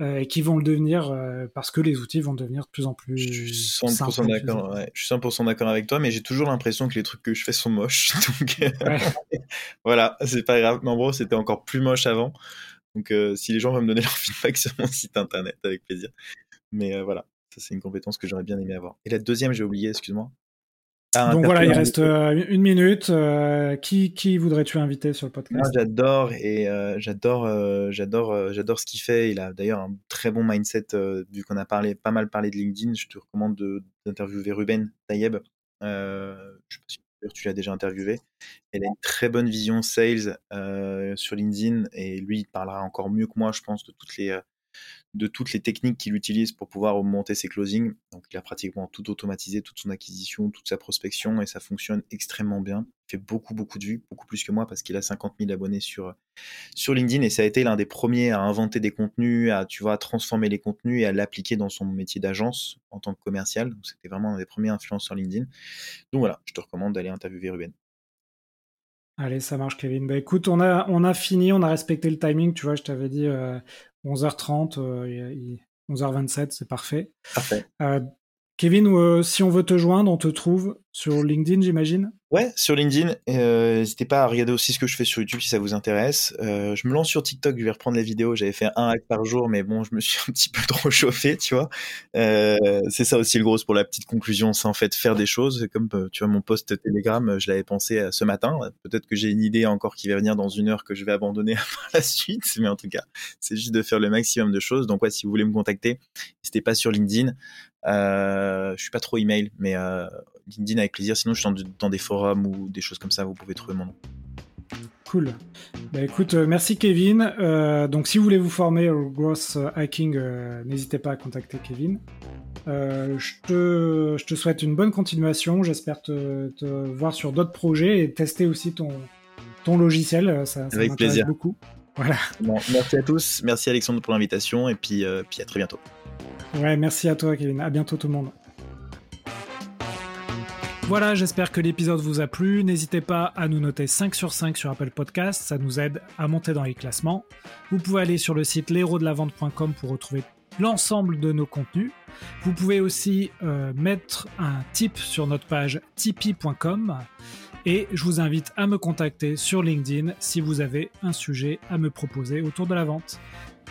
[SPEAKER 1] euh, et qui vont le devenir euh, parce que les outils vont devenir de plus en plus.
[SPEAKER 3] Je suis 100% d'accord. Ouais. Je suis 100% d'accord avec toi, mais j'ai toujours l'impression que les trucs que je fais sont moches. Donc euh, voilà, c'est pas grave. Mais en gros, c'était encore plus moche avant. Donc si les gens veulent me donner leur feedback sur mon site internet, avec plaisir. Mais voilà, ça c'est une compétence que j'aurais bien aimé avoir. Et la deuxième, j'ai oublié, excuse-moi.
[SPEAKER 1] Donc voilà, il reste euh, une minute. Euh, qui, qui voudrais-tu inviter sur le podcast?
[SPEAKER 3] J'adore et euh, j'adore, j'adore, j'adore ce qu'il fait. Il a d'ailleurs un très bon mindset. vu qu'on a parlé, pas mal parlé de LinkedIn, je te recommande d'interviewer Ruben Tayeb. je sais pas si tu l'as déjà interviewé. Elle a une très bonne vision sales sur LinkedIn et lui, il parlera encore mieux que moi, je pense, de toutes les de toutes les techniques qu'il utilise pour pouvoir augmenter ses closings. Donc il a pratiquement tout automatisé, toute son acquisition, toute sa prospection et ça fonctionne extrêmement bien. Il fait beaucoup beaucoup de vues, beaucoup plus que moi parce qu'il a 50 000 abonnés sur, sur LinkedIn et ça a été l'un des premiers à inventer des contenus, à tu vois, transformer les contenus et à l'appliquer dans son métier d'agence en tant que commercial. Donc c'était vraiment un des premiers influenceurs LinkedIn. Donc voilà, je te recommande d'aller interviewer Ruben.
[SPEAKER 1] Allez, ça marche, Kevin. Bah écoute, on a, on a fini, on a respecté le timing. Tu vois, je t'avais dit, euh, 11h30, 11h27, euh, c'est parfait.
[SPEAKER 3] Parfait.
[SPEAKER 1] Kevin, euh, si on veut te joindre, on te trouve sur LinkedIn, j'imagine
[SPEAKER 3] Ouais, sur LinkedIn. Euh, n'hésitez pas à regarder aussi ce que je fais sur YouTube si ça vous intéresse. Euh, je me lance sur TikTok, je vais reprendre les vidéos. J'avais fait un hack par jour, mais bon, je me suis un petit peu trop chauffé, tu vois. C'est ça aussi le gros pour la petite conclusion, c'est en fait faire des choses. Comme tu vois mon post Telegram, je l'avais pensé ce matin. Peut-être que j'ai une idée encore qui va venir dans une heure que je vais abandonner par la suite, mais en tout cas, c'est juste de faire le maximum de choses. Donc si vous voulez me contacter, n'hésitez pas sur LinkedIn. Euh, je suis pas trop email, mais euh, LinkedIn avec plaisir. Sinon, je suis dans, des forums ou des choses comme ça, vous pouvez trouver mon nom.
[SPEAKER 1] Cool. Bah, écoute, euh, merci Kevin. Euh, donc si vous voulez vous former au growth hacking, n'hésitez pas à contacter Kevin. je, te, je te souhaite une bonne continuation. J'espère te, te, voir sur d'autres projets et tester aussi ton, ton logiciel. Ça, ça
[SPEAKER 3] Avec plaisir.
[SPEAKER 1] beaucoup. Voilà.
[SPEAKER 3] merci à tous. Merci Alexandre pour l'invitation et puis, puis à très bientôt.
[SPEAKER 1] Ouais, merci à toi, Kevin. À bientôt, tout le monde. Voilà, j'espère que l'épisode vous a plu. N'hésitez pas à nous noter 5 sur 5 sur Apple Podcast, ça nous aide à monter dans les classements. Vous pouvez aller sur le site l'héros-de-la-vente.com pour retrouver l'ensemble de nos contenus. Vous pouvez aussi euh, mettre un tip sur notre page tipeee.com et je vous invite à me contacter sur LinkedIn si vous avez un sujet à me proposer autour de la vente.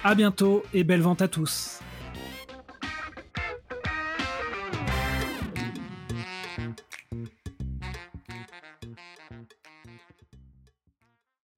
[SPEAKER 1] À bientôt et belle vente à tous.